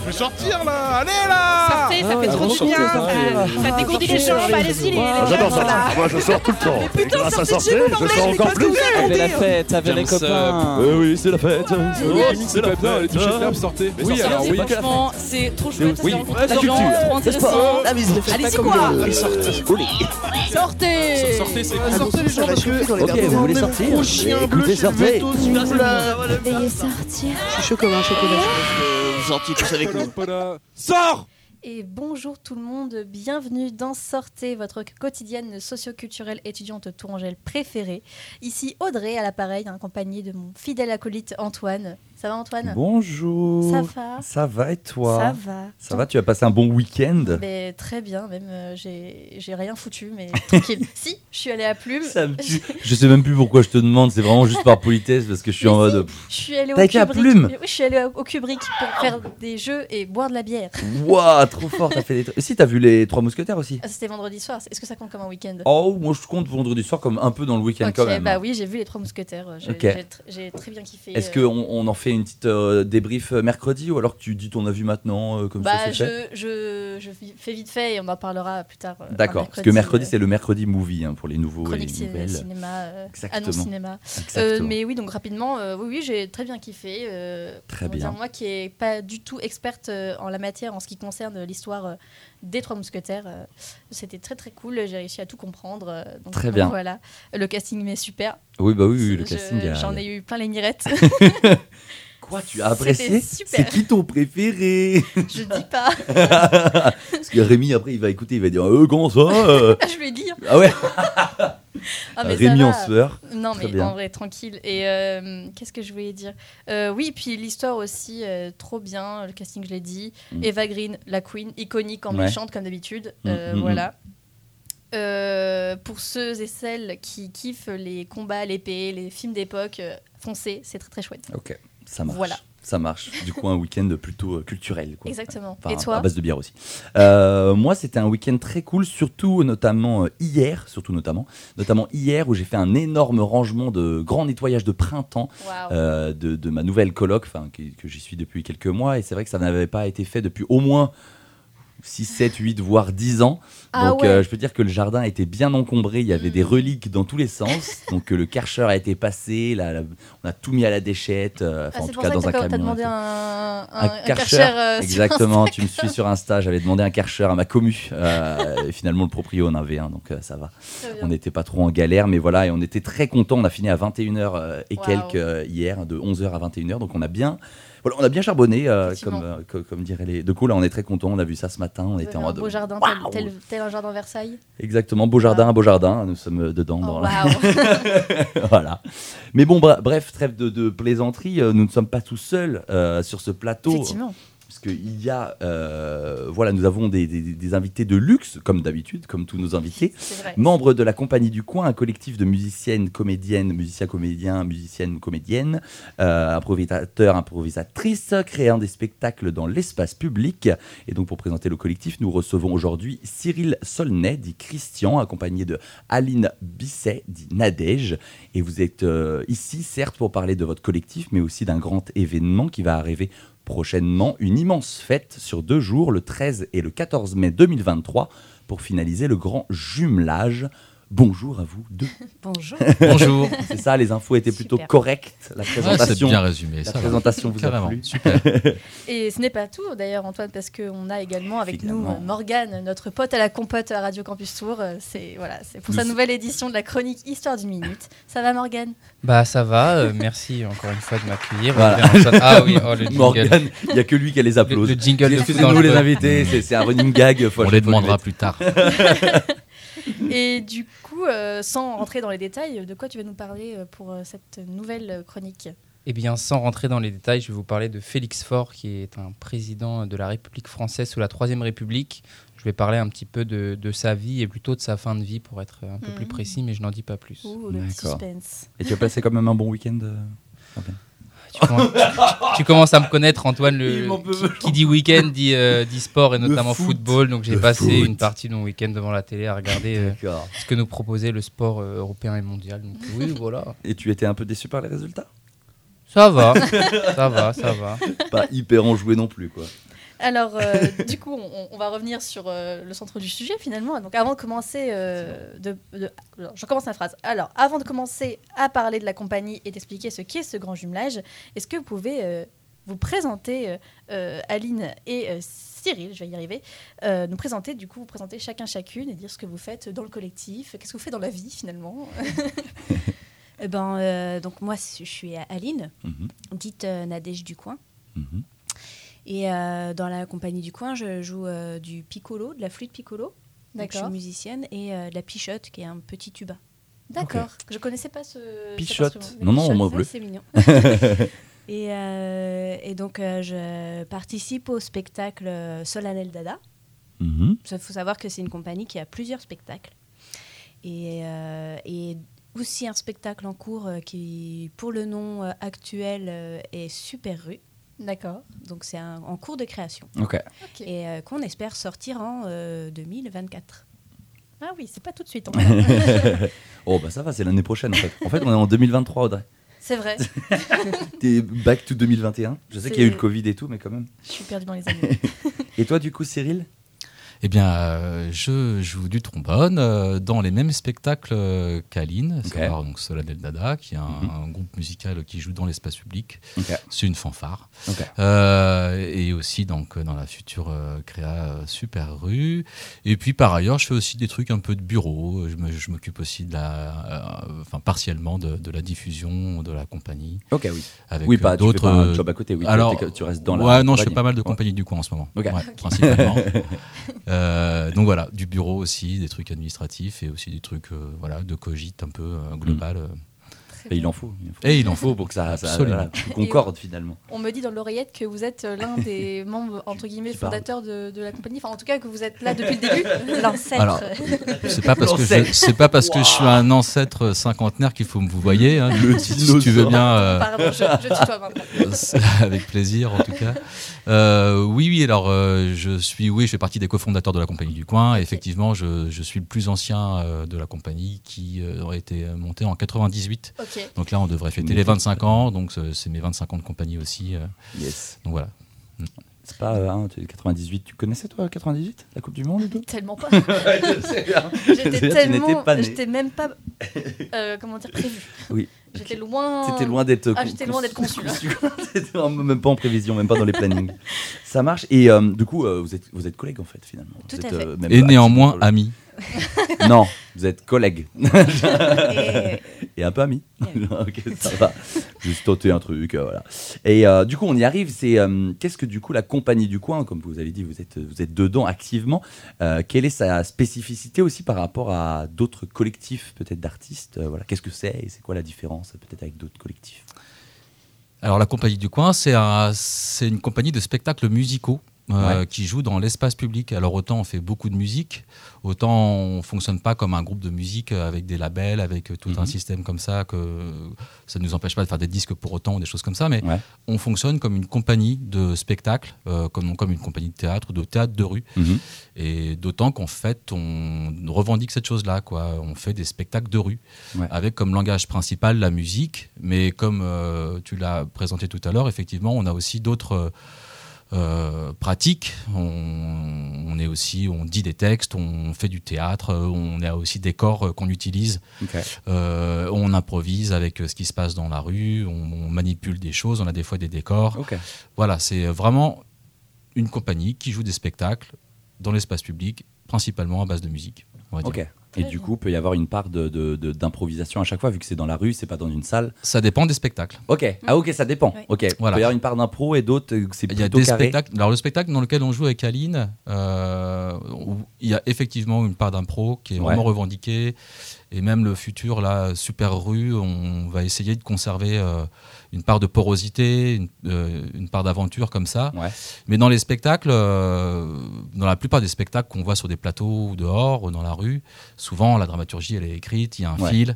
Je vais sortir là Allez là Sortez, ça fait trop du bien. Ça, ça dégourdit les jambes, allez-y les, les Ah, J'adore sortir. Moi, je sors tout le temps. putain, Grâce à sortez sortir, de chez vous, je sors mais encore plus. Avec la fête, avec les copains. Euh, oui, c'est la fête. C'est la fête. table, sortez. Mais Oui, sortez, alors oui. Franchement, c'est trop chouette, fait rencontrer La des gens, trop intéressant. Allez-y quoi Sortez Sortez, c'est Ah, cool. Sortez les gens parce que. Ok, vous voulez sortir Gros chien bleu, sortez. Veuillez sortir. Je suis chaud comme un chocolat. Sortis tous avec nous. Voilà. Sors Et bonjour tout le monde, bienvenue dans Sortez, votre quotidienne socioculturelle étudiante tourangelle préférée. Ici Audrey à l'appareil, accompagnée de mon fidèle acolyte Antoine. Ça va Antoine? Bonjour. Ça va? Ça va et toi? Ça va. Ça va, tu as passé un bon week-end? Mais Très bien, même euh, j'ai rien foutu, mais tranquille. si, je suis allée à Plume. Ça me tue. Je sais même plus pourquoi je te demande, c'est vraiment juste par politesse parce que je suis Mais en si, mode. Je suis allée au été à Kubrick. Plume? Oui, je suis allée au Kubrick pour faire des jeux et boire de la bière. Waouh, trop fort, t'as fait des trucs. Si, t'as vu les Trois Mousquetaires aussi Ah, C'était vendredi soir. Est-ce que ça compte comme un week-end? Oh, moi je compte vendredi soir comme un peu dans le week-end quand même. bah oui, j'ai vu les trois mousquetaires. J'ai très bien kiffé. Est-ce euh, qu'on on en fait une petite euh, débrief euh, mercredi ou alors que tu dis ton avis maintenant euh, comme Bah, ça je, je, je fais vite fait et on en parlera plus tard. euh, D'accord, parce que mercredi c'est le mercredi movie hein, pour les nouveaux et les nouvelles. cinéma, Exactement. annonce cinéma. Exactement. mais oui, donc rapidement, oui, oui, j'ai très bien kiffé. Très bien. dire, moi qui est pas du tout experte en la matière en ce qui concerne l'histoire des Trois Mousquetaires, c'était très très cool. J'ai réussi à tout comprendre. donc, Très bien. Voilà, le casting m'est super. Oui, bah oui, oui, le Je- casting. J'en ai eu plein les mirettes. Quoi, tu as apprécié. C'est qui ton préféré je dis pas. Parce que Rémi après il va écouter, il va dire euh, comment ça euh je vais dire. Ah ouais, Ah, mais Rémi en sueur. Non, Très mais bien. en vrai, tranquille. Et euh, qu'est-ce que je voulais dire? Euh, Oui, puis l'histoire aussi, euh, trop bien. Le casting, je l'ai dit. Mm. Eva Green, la queen, iconique en Ouais. méchante, comme d'habitude. Mm, mm, voilà. Euh, pour ceux et celles qui kiffent les combats, l'épée, les films d'époque, euh, foncez, c'est très très chouette. Ok, ça marche. Voilà. Ça marche. Du coup, un week-end plutôt euh, culturel. Quoi. Exactement. Enfin, et toi À base de bière aussi. Euh, moi, c'était un week-end très cool, surtout notamment euh, hier, surtout notamment, notamment hier où j'ai fait un énorme rangement de grand nettoyage de printemps euh, de, de ma nouvelle coloc, enfin que, que j'y suis depuis quelques mois, et c'est vrai que ça n'avait pas été fait depuis au moins 6, 7, 8, voire 10 ans. Ah Donc ouais. euh, je peux dire que le jardin était bien encombré, il y avait Mm. des reliques dans tous les sens. Donc euh, le karcher a été passé, la- la- on a tout mis à la déchette, euh, Ah, en tout cas dans un camion. et demandé un, un, Un un karcher, karcher, euh, exactement. Tu me suis sur Insta, j'avais demandé un karcher à ma commu. Euh, et finalement, le proprio en avait un, donc euh, ça va. On n'était pas trop en galère, mais voilà, et on était très contents. On a fini à 21h euh, et Waouh. quelques hier, de 11h à 21h, donc on a bien. Voilà, on a bien charbonné, euh, comme, euh, co- comme, diraient les. De coup, là, on est très contents. On a vu ça ce matin. On était en mode. beau jardin, Waouh tel, tel, tel un jardin Versailles. Exactement, beau jardin, beau jardin. Nous sommes dedans. Oh, dans la- waouh. voilà. Mais bon, bra- bref, trêve de, de plaisanterie. euh, Nous ne sommes pas tout seuls euh, sur ce plateau. Effectivement. Parce qu'il y a, euh, voilà, nous avons des, des- des invités de luxe, comme d'habitude, comme tous nos invités. C'est vrai. Membre de la Compagnie du Coin, un collectif de musiciennes, comédiennes, musiciens, comédiens, musiciennes, comédiennes, euh, improvisateurs, improvisatrices, créant des spectacles dans l'espace public. Et donc, pour présenter le collectif, nous recevons aujourd'hui Cyril Solnay, dit Christian, accompagné de Aline Bisset, dit Nadège. Et vous êtes euh, ici, certes, pour parler de votre collectif, mais aussi d'un grand événement qui va arriver prochainement, une immense fête sur deux jours, le 13 et le 14 mai 2023, pour finaliser le grand jumelage. Bonjour à vous deux. Bonjour. Bonjour. C'est ça, les infos étaient plutôt Super. correctes. La Ouais, c'est présentation, bien résumé. la ça va. présentation vous a plu Super. Et ce n'est pas tout d'ailleurs Antoine parce qu'on a également avec nous Morgane, notre pote à la compote à Radio Campus Tour. Euh, C'est voilà, c'est pour Nous- sa nouvelle édition de la chronique Histoire d'une minute. Ça va Morgane? Bah ça va, euh, merci encore une fois de m'accueillir. Voilà. Ah oui, oh, le jingle. Morgane, il n'y a que lui qui a les Le, applaudissements. le jingle de Excusez-nous les invités, c'est- un running gag. faut- On les le demandera plus tard. Et du coup, euh, sans rentrer dans les détails, de quoi tu vas nous parler euh, pour euh, cette nouvelle chronique? Eh bien, sans rentrer dans les détails, je vais vous parler de Félix Faure, qui est un président de la République française sous la Troisième République. Je vais parler un petit peu de, de sa vie et plutôt de sa fin de vie pour être un peu plus précis, mais je n'en dis pas plus. Ouh, le D'accord. suspense. Et tu as passé quand même un bon week-end euh, Tu, commences, tu commences à me connaître, Antoine. Le, qui, qui dit week-end dit, euh, dit sport et notamment foot. football. Donc j'ai passé foot. une partie de mon week-end devant la télé à regarder euh, ce que nous proposait le sport euh, européen et mondial. Donc oui, voilà. Et tu étais un peu déçu par les résultats? Ça va, ça va, ça va. Pas hyper enjoué non plus, quoi. Alors, euh, du coup, on, on va revenir sur euh, le centre du sujet finalement. Donc, avant de commencer, euh, de, de- alors, je commence la phrase. Alors, avant de commencer à parler de la compagnie et d'expliquer ce qu'est ce grand jumelage, est-ce que vous pouvez euh, vous présenter, Aline et euh, Cyril, je vais y arriver, euh, nous présenter, du coup, vous présenter chacun chacune et dire ce que vous faites dans le collectif, qu'est-ce que vous faites dans la vie finalement Eh ben, euh, donc moi, je suis Aline, dite euh, Nadège du coin. mhm. Et euh, dans la compagnie du coin, je joue euh, du piccolo, de la flûte piccolo. Donc, Je suis D'accord. musicienne et euh, de la pichotte, qui est un petit tuba. D'accord. Je connaissais pas ce. Pichotte. Non, non, ça, bleu. C'est mignon. et, euh, et donc, euh, je participe au spectacle Solennel Dada. Mhm. Il faut savoir que c'est une compagnie qui a plusieurs spectacles. Et, euh, et aussi un spectacle en cours euh, qui, pour le nom euh, actuel, euh, est Super Rue. D'accord. Donc c'est en cours de création. Ok. Ok. Et euh, qu'on espère sortir en euh, 2024. Ah oui, c'est pas tout de suite. oh, bah ça va, c'est l'année prochaine en fait. En fait, on est en 2023, Audrey. c'est vrai. T'es back to 2021. Je sais qu'il y a eu le Covid et tout, mais quand même. Je suis perdue dans les années. Et toi, du coup, Cyril? Eh bien, euh, je joue du trombone euh, dans les mêmes spectacles euh, qu'Aline, Ok. savoir donc Solennel Dada, qui est un, Mhm. un groupe musical qui joue dans l'espace public. C'est une fanfare. Euh, et aussi donc, dans la future créa Super Rue. Et puis par ailleurs, je fais aussi des trucs un peu de bureau. Je m'occupe aussi de la, euh, enfin partiellement de, de la diffusion de la compagnie. Ok, oui. Avec oui, pas, d'autres. un job à côté. Oui, alors, tu restes dans la. ouais, non, je fais pas mal de Ouais. compagnies du coin en ce moment. Ouais, Ok. principalement. Euh, donc voilà, du bureau aussi, des trucs administratifs et aussi des trucs euh, voilà, de cogite un peu euh, global. euh. Et il en faut. il en faut. Et il en faut. pour que ça, ça voilà, concorde finalement. On me dit dans l'oreillette que vous êtes euh, l'un des membres, entre guillemets, fondateurs de, de la compagnie. Enfin, en tout cas, que vous êtes là depuis le début. L'ancêtre. Alors, C'est pas parce que je, c'est pas parce que je suis un ancêtre cinquantenaire qu'il faut me vous voyez. hein. Le si, si tu veux bien. euh, Pardon, je, je tutoie maintenant. C'est avec plaisir en tout cas. Euh, oui, oui, alors euh, je suis, oui, je fais partie des cofondateurs de la compagnie du coin. Et effectivement, je, je suis le plus ancien euh, de la compagnie qui euh, aurait été monté en 98. Donc là, on devrait fêter les 25 ans. Donc c'est mes 25 ans de compagnie aussi. euh. Yes. donc voilà. C'est pas euh, hein, t'es 98. Tu connaissais toi 98 La Coupe du Monde Tellement pas. Bien. J'étais tellement. J'étais même pas. euh, comment dire, prévu. Oui. J'étais loin. T'étais loin d'être. Ah, j'étais loin d'être conçu, même pas en prévision, même pas dans les plannings. Ça marche. Et euh, du coup, euh, vous êtes vous êtes collègues en fait finalement. Tout Vous à êtes, fait. euh, même Et néanmoins, amis. Non, vous êtes collègues Et- et un peu amis. ok, ça va. Juste tenter un truc, euh, voilà. Et euh, du coup, on y arrive. C'est euh, qu'est-ce que du coup la compagnie du coin, comme vous avez dit, vous êtes vous êtes dedans activement. Euh, quelle est sa spécificité aussi par rapport à d'autres collectifs peut-être d'artistes euh, Voilà, qu'est-ce que c'est et c'est quoi la différence peut-être avec d'autres collectifs? Alors la compagnie du coin, c'est un- c'est une compagnie de spectacles musicaux. Euh, Ouais. qui joue dans l'espace public. Alors autant on fait beaucoup de musique, autant on fonctionne pas comme un groupe de musique avec des labels, avec tout un Mhm. système comme ça, que ça ne nous empêche pas de faire des disques pour autant ou des choses comme ça, mais Ouais. on fonctionne comme une compagnie de spectacles, euh, comme, comme une compagnie de théâtre ou de théâtre de rue. Mhm. Et d'autant qu'en fait, on revendique cette chose-là. Quoi. On fait des spectacles de rue, Ouais. avec comme langage principal la musique. Mais comme euh, tu l'as présenté tout à l'heure, effectivement, on a aussi d'autres euh, pratiques. On, on est aussi, on dit des textes, on fait du théâtre, euh, on a aussi des corps euh, qu'on utilise. Euh, on improvise avec ce qui se passe dans la rue, on, on manipule des choses, on a des fois des décors. Voilà, c'est vraiment une compagnie qui joue des spectacles dans l'espace public, principalement à base de musique. on va dire. Ok. Et Très du bien. coup, il peut y avoir une part de- de- de- d'improvisation à chaque fois, vu que c'est dans la rue, c'est pas dans une salle. Ça dépend des spectacles. Ok. Ah ok, ça dépend. Oui. Ok. Il Voilà. peut y avoir une part d'impro et d'autres, euh, c'est Il y a des carré. spectacles. Alors le spectacle dans lequel on joue avec Aline, euh, où il y a effectivement une part d'impro qui est Ouais. vraiment revendiquée. Et même le futur, là, Super Rue, on va essayer de conserver euh, une part de porosité, une, euh, une part d'aventure comme ça. Ouais. Mais dans les spectacles, euh, dans la plupart des spectacles qu'on voit sur des plateaux ou dehors ou dans la rue, souvent la dramaturgie elle est écrite, il y a un Ouais. fil.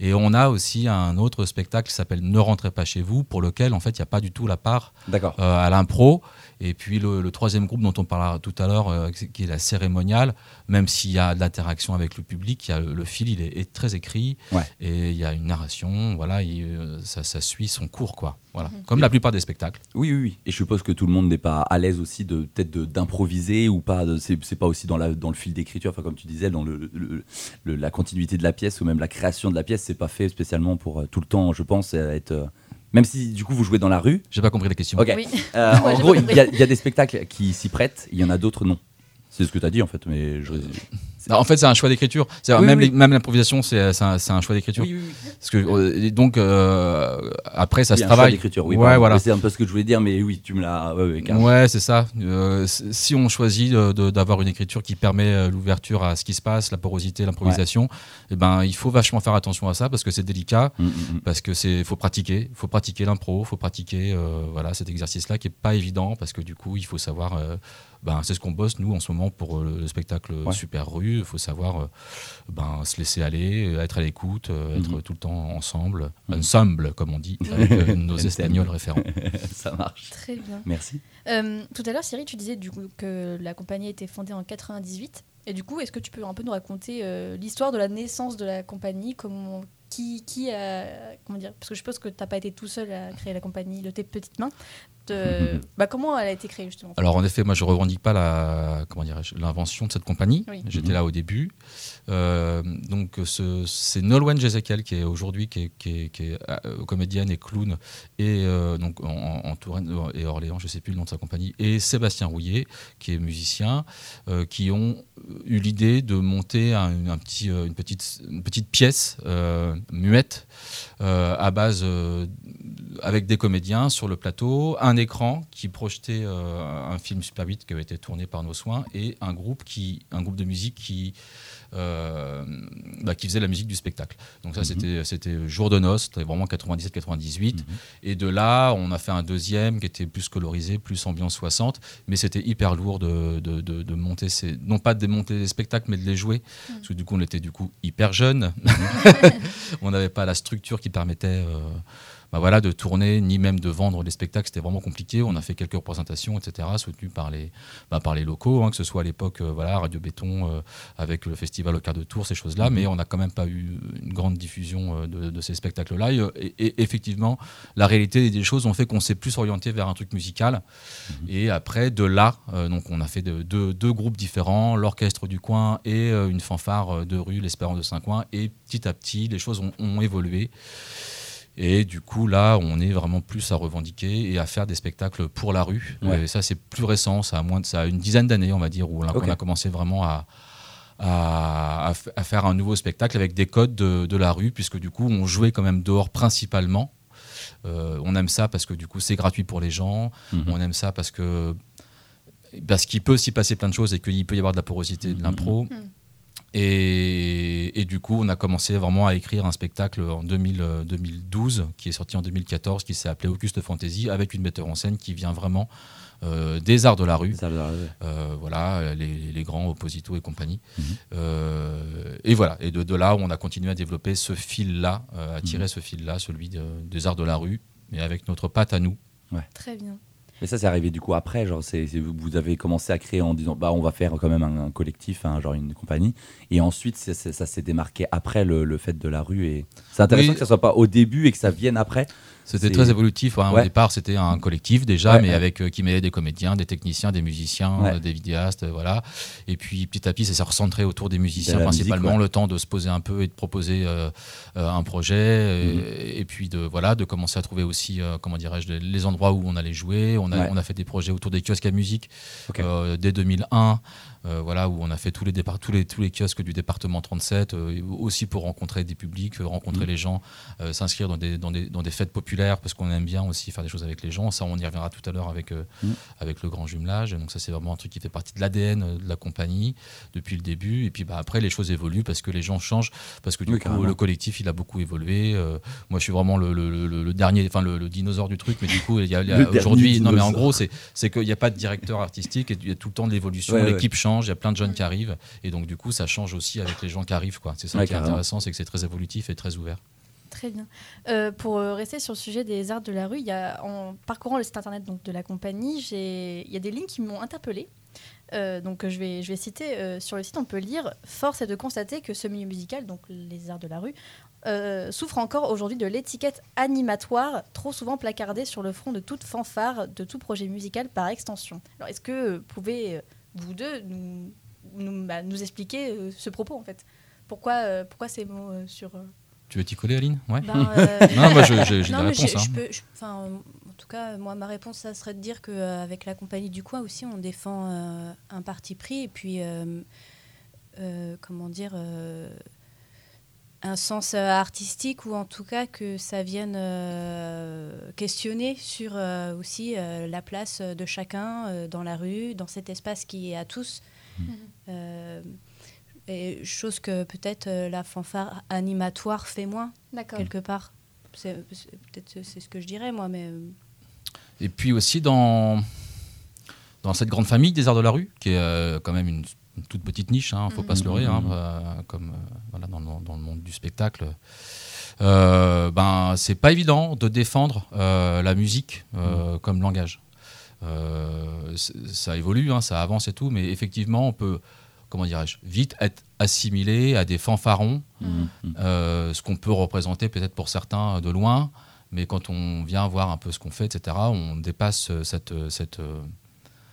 Et on a aussi un autre spectacle qui s'appelle Ne rentrez pas chez vous, pour lequel en fait il n'y a pas du tout la part D'accord. euh, à l'impro. Et puis le, le troisième groupe dont on parlera tout à l'heure, euh, qui est la cérémoniale, même s'il y a de l'interaction avec le public, il y a le, le fil, il est, très écrit Ouais. et il y a une narration. Voilà, il, ça, ça suit son cours, quoi. Voilà, Mhm. comme la plupart des spectacles. Oui, oui, oui. Et je suppose que tout le monde n'est pas à l'aise aussi de peut-être de- d'improviser ou pas. C'est c'est pas aussi dans, la, dans le fil d'écriture, enfin comme tu disais, dans le, le- le- la continuité de la pièce ou même la création de la pièce, c'est pas fait spécialement pour euh, tout le temps, je pense, euh, être. euh, même si du coup vous jouez dans la rue. J'ai pas compris la question. Ok. Oui. Euh, Ouais, en gros, y, il y a des spectacles qui s'y prêtent, il y en a d'autres non. C'est ce que tu as dit en fait, mais je. Non, en fait, c'est un choix d'écriture. Oui, même oui. même l'improvisation, c'est c'est un, un choix d'écriture. Oui, oui, oui. Parce que euh, donc euh, après, ça Oui, se un choix travaille. d'écriture, oui. Ouais, voilà. C'est un peu ce que je voulais dire, mais oui, tu me l'as. Ouais, ouais, carrément. Ouais, c'est ça. Euh, si on choisit d'avoir une écriture qui permet l'ouverture à ce qui se passe, la porosité, l'improvisation, eh ben, il faut vachement faire attention à ça parce que c'est délicat, Mm, parce que c'est faut pratiquer, faut pratiquer l'impro, faut pratiquer euh, voilà cet exercice-là qui est pas évident parce que du coup il faut savoir. Euh, ben, c'est ce qu'on bosse nous en ce moment pour euh, le spectacle Ouais. Super Rue. Il faut savoir euh, ben, se laisser aller, être à l'écoute, euh, être Mhm. tout le temps ensemble, Mhm. ensemble comme on dit, avec euh, nos espagnols référents. Ça marche. Très bien. Merci. Euh, tout à l'heure, Cyril, tu disais du coup que la compagnie a été fondée en 98. Et du coup, est-ce que tu peux un peu nous raconter euh, l'histoire de la naissance de la compagnie? Comment, qui, qui a. Comment dire? Parce que je suppose que tu n'as pas été tout seul à créer la compagnie de tes petites mains. De, bah, comment elle a été créée justement? Alors en effet, moi je revendique pas la comment dirais-je l'invention de cette compagnie. Oui. J'étais Mhm. là au début. Euh, donc ce- c'est Nolwenn Jezekiel qui est aujourd'hui qui est, qui est- qui est, euh, comédienne et clown et euh, donc en, en Touraine et Orléans, je sais plus le nom de sa compagnie, et Sébastien Rouillet qui est musicien, euh, qui ont eu l'idée de monter un, un petit, euh, une petite une petite pièce euh, muette euh, à base euh, avec des comédiens sur le plateau, un écran qui projetait euh, un film Super 8 qui avait été tourné par nos soins et un groupe qui un groupe de musique qui euh, bah, qui faisait la musique du spectacle. Donc ça Mhm. c'était c'était jour de noces, c'était vraiment 97 98 Mhm. et de là on a fait un deuxième qui était plus colorisé, plus ambiance 60, mais c'était hyper lourd de, de, de- de monter ces non pas de démonter les spectacles mais de les jouer parce que du coup on était du coup hyper jeunes. on n'avait pas la structure qui permettait euh, bah voilà, de tourner, ni même de vendre les spectacles. C'était vraiment compliqué. On a fait quelques représentations, etc., soutenues par les, bah, par les locaux, hein, que ce soit à l'époque, euh, voilà, Radio Béton, euh, avec le festival au quart de tour, ces choses-là. Mais on n'a quand même pas eu une grande diffusion euh, de, de ces spectacles-là. Et, effectivement, la réalité des choses ont fait qu'on s'est plus orienté vers un truc musical. Et après, de là, euh, donc on a fait de- deux- deux groupes différents, l'orchestre du coin et une fanfare de rue, l'Espérance de Saint-Coin. Et petit à petit, les choses ont, ont évolué. Et du coup, là, on est vraiment plus à revendiquer et à faire des spectacles pour la rue. Ouais. Et ça, c'est plus récent, ça a, moins de, ça a une dizaine d'années, on va dire, où on a, on a commencé vraiment à, à, à f- à faire un nouveau spectacle avec des codes de, de la rue, puisque du coup, on jouait quand même dehors principalement. Euh, on aime ça parce que du coup, c'est gratuit pour les gens. Mhm. On aime ça parce que parce qu'il peut s'y passer plein de choses et qu'il peut y avoir de la porosité, de l'impro. Mhm. Et, et du coup, on a commencé vraiment à écrire un spectacle en 2000, euh, 2012, qui est sorti en 2014, qui s'est appelé Auguste Fantasy, avec une metteur en scène qui vient vraiment euh, des arts de la rue. Ça, ça, Euh, voilà, les, les grands Opposito et compagnie. Mhm. Euh, et voilà, et de, de là, on a continué à développer ce fil-là, euh, à tirer Mhm. ce fil-là, celui de- des arts de la rue, mais avec notre patte à nous. Très bien. Mais ça, c'est arrivé du coup après. Genre, c'est, vous avez commencé à créer en disant, bah, on va faire quand même un, un collectif, hein, genre une compagnie. Et ensuite, ça s'est démarqué après le, le fait de la rue. Et c'est intéressant Oui. que ça soit pas au début et que ça vienne après. C'était très évolutif. hein. Ouais. Au départ, c'était un collectif déjà, Ouais, mais ouais. avec euh, qui mêlait des comédiens, des techniciens, des musiciens, euh, des vidéastes, euh, voilà. Et puis petit à petit, ça s'est recentré autour des musiciens principalement, musique, le temps de se poser un peu et de proposer euh, un projet, Mhm. et, et puis de voilà, de commencer à trouver aussi, comment dirais-je, les- endroits où on allait jouer. On a, on a fait des projets autour des kiosques à musique dès 2001. Euh, voilà, où on a fait tous les, tous, les, tous les kiosques du département 37, euh, aussi pour rencontrer des publics, euh, rencontrer Mhm. les gens, s'inscrire dans des, dans, des, dans des fêtes populaires, parce qu'on aime bien aussi faire des choses avec les gens. Ça, on y reviendra tout à l'heure avec, Mhm. avec le grand jumelage. Donc ça, c'est vraiment un truc qui fait partie de l'ADN de la compagnie depuis le début. Et puis bah, après, les choses évoluent parce que les gens changent, parce que du Oui, coup, carrément. le collectif, il a beaucoup évolué. Euh, moi, je suis vraiment le, le- le- le dernier, enfin le, dinosaure du truc, mais du coup, il y a, aujourd'hui, non mais en gros, c'est qu'il n'y a pas de directeur artistique et il y a tout le temps de l'évolution. Ouais, ouais. L'équipe change, il y a plein de jeunes qui arrivent et donc du coup, ça change aussi avec les gens qui arrivent. quoi. C'est ça Ouais, qui est carrément. intéressant, c'est que c'est très évolutif et très ouvert. Très bien. Euh, pour euh, rester sur le sujet des arts de la rue, il y a, en parcourant le site internet donc, de la compagnie, j'ai- il y a des lignes qui m'ont interpellée. Euh, donc je vais, je vais citer euh, sur le site, on peut lire Force est de constater que ce milieu musical, donc les arts de la rue, euh, souffre encore aujourd'hui de l'étiquette animatoire, trop souvent placardée sur le front de toute fanfare, de tout projet musical par extension. Alors est-ce que vous pouvez, euh, vous deux, nous, nous, bah, nous expliquer euh, ce propos en fait pourquoi, euh, pourquoi ces mots euh, sur. Tu veux t'y coller, Aline? Ouais. Ben, Non, moi, je- j'ai je- réponses. je peux- je- enfin, en tout cas, moi, ma réponse, ça serait de dire qu'avec la compagnie du coin aussi, on défend un parti pris et puis, comment dire, un sens euh, artistique ou en tout cas que ça vienne euh, questionner sur euh, aussi euh, la place de chacun euh, dans la rue, dans cet espace qui est à tous. Euh, et chose que peut-être euh, la fanfare animatoire fait moins D'accord. quelque part. C'est c'est- peut-être c'est ce que je dirais moi, mais Et puis aussi dans, dans cette grande famille des arts de la rue, qui est euh, quand même une, une toute petite niche, hein, faut pas se leurrer, hein, Mhm. euh, comme euh, voilà, dans, le- dans le monde du spectacle. Euh, ben, c'est pas évident de défendre euh, la musique euh, comme langage. Ça évolue, hein, ça avance et tout, mais effectivement, on peut, comment dirais-je, vite être assimilé à des fanfarons, Mhm. ce qu'on peut représenter peut-être pour certains de loin, mais quand on vient voir un peu ce qu'on fait, etc., on dépasse cette, cette,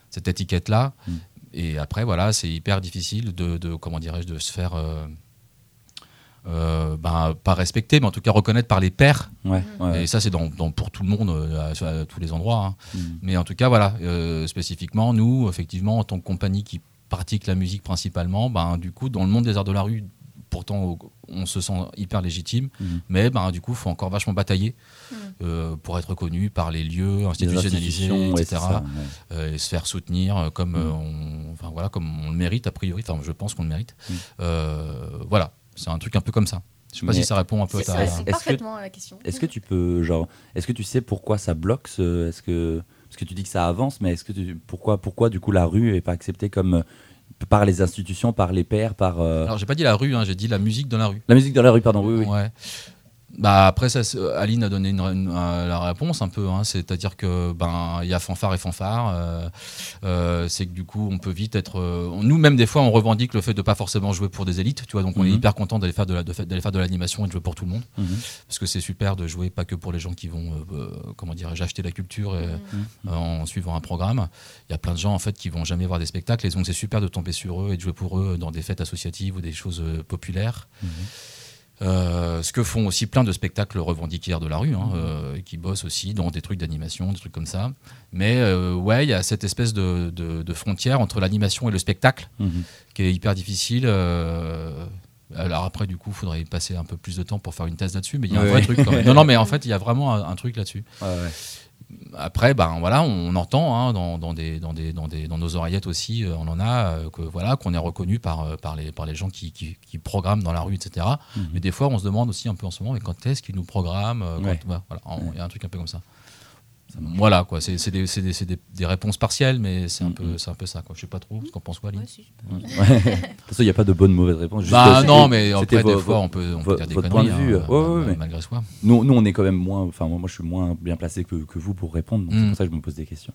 cette étiquette-là. Mm. Et après, voilà, c'est hyper difficile de, de- comment dirais-je, de se faire, euh, euh, ben, pas respecter, mais en tout cas reconnaître par les pairs. Ouais, ouais. Et ça, c'est dans, dans- pour tout le monde, euh, à, à tous les endroits. hein. Mhm. Mais en tout cas, voilà, euh, spécifiquement, nous, effectivement, en tant que compagnie qui pratique la musique principalement, ben, du coup, dans le monde des arts de la rue, pourtant, on se sent hyper légitime, Mhm. mais ben, du coup, il faut encore vachement batailler Mhm. euh, pour être reconnu par les lieux Les institutionnalisés, ouais, etc., c'est ça, ouais. euh, et se faire soutenir euh, comme, Mhm. euh, on, enfin, voilà, comme on le mérite, a priori, enfin, je pense qu'on le mérite. Euh, voilà, c'est un truc un peu comme ça. Je sais pas Mais si ça répond un peu à C'est ta... ça, Est-ce que- parfaitement à la question. Est-ce que tu peux, genre, est-ce que tu sais pourquoi ça bloque ce- Est-ce que parce que tu dis que ça avance, mais est-ce que tu, pourquoi, pourquoi du coup la rue est pas acceptée comme euh, par les institutions, par les pairs, par euh, Alors, j'ai pas dit la rue, hein, j'ai dit la musique dans la rue. la musique dans la rue, pardon. Oui, oui. Ouais. Bah après ça, c'est- Aline a donné une- une- euh, la réponse un peu, hein, c'est-à-dire que ben il y a fanfare et fanfare, euh, euh, c'est que du coup on peut vite être, euh, nous même des fois on revendique le fait de pas forcément jouer pour des élites, tu vois, donc on est Mhm. hyper content d'aller faire de d'aller faire l'animation et de jouer pour tout le monde, Mhm. parce que c'est super de jouer pas que pour les gens qui vont, euh, euh, comment dirais-je, acheter la culture et, Mhm. euh, en suivant un programme. Il y a plein de gens en fait qui vont jamais voir des spectacles et donc c'est super de tomber sur eux et de jouer pour eux dans des fêtes associatives ou des choses euh, populaires. Euh, ce que font aussi plein de spectacles revendiquaires de la rue, hein, euh, qui bossent aussi dans des trucs d'animation, des trucs comme ça. Mais euh, ouais, il y a cette espèce de, de- de frontière entre l'animation et le spectacle Mhm. qui est hyper difficile. alors après, du coup, il faudrait passer un peu plus de temps pour faire une thèse là-dessus, mais il y a un vrai truc quand même. Non, non, mais en fait, il y a vraiment un, un truc là-dessus. Ouais, ouais. Après, ben voilà, on entend hein, dans, dans des, dans, des, dans, des, dans nos oreillettes aussi, euh, on en a, euh, que voilà, qu'on est reconnu par, euh, par, les, par les gens qui, qui, qui programment dans la rue, etc. Mhm. Mais des fois, on se demande aussi un peu en ce moment, mais quand est-ce qu'ils nous programment Ouais. voilà, il y a un truc un peu comme ça. Voilà, quoi, c'est c'est des, c'est des, c'est des, des réponses partielles, mais c'est un, peu, c'est un peu ça. Quoi. Je sais pas trop ce qu'en pense quoi, Aline. ouais, si. Ouais. De toute façon, il n'y a pas de bonne ou mauvaise réponse. juste, Bah euh, non, mais c'était après, des fois, on peut, on peut dire des conneries, point de vue, hein, euh, ouais, ouais, mais- malgré soi. Nous, nous, on est quand même moins. Enfin, moi, moi, je suis moins bien placé que, que vous pour répondre. Donc, c'est Mm. pour ça que je me pose des questions.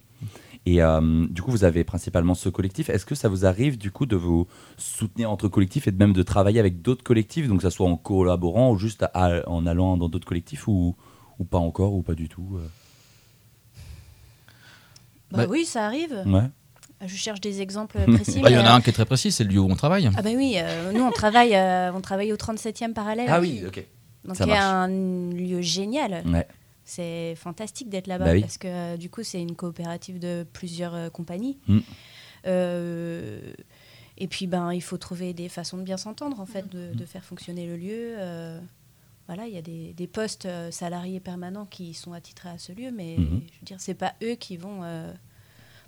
Et euh, du coup, vous avez principalement ce collectif. Est-ce que ça vous arrive, du coup, de vous soutenir entre collectifs et de même de travailler avec d'autres collectifs, donc que ça soit en collaborant ou juste à- en allant dans d'autres collectifs ou, ou pas encore ou pas du tout euh? Bah Bah- oui, ça arrive. Ouais. Je cherche des exemples précis. Bah, Il y en a euh, un qui est très précis, c'est le lieu où on travaille. Ah bah oui, euh, nous on travaille, euh, on travaille au 37e parallèle. Ah oui, ok. Donc ça il y a marche. un lieu génial. Ouais. C'est fantastique d'être là-bas Bah oui. parce que euh, du coup c'est une coopérative de plusieurs euh, compagnies. Mm. Euh, et puis ben il faut trouver des façons de bien s'entendre en fait, de, Mm. de faire fonctionner le lieu. Voilà, il y a des, des postes euh, salariés permanents qui sont attitrés à ce lieu, mais Mhm. je veux dire c'est pas eux qui vont euh,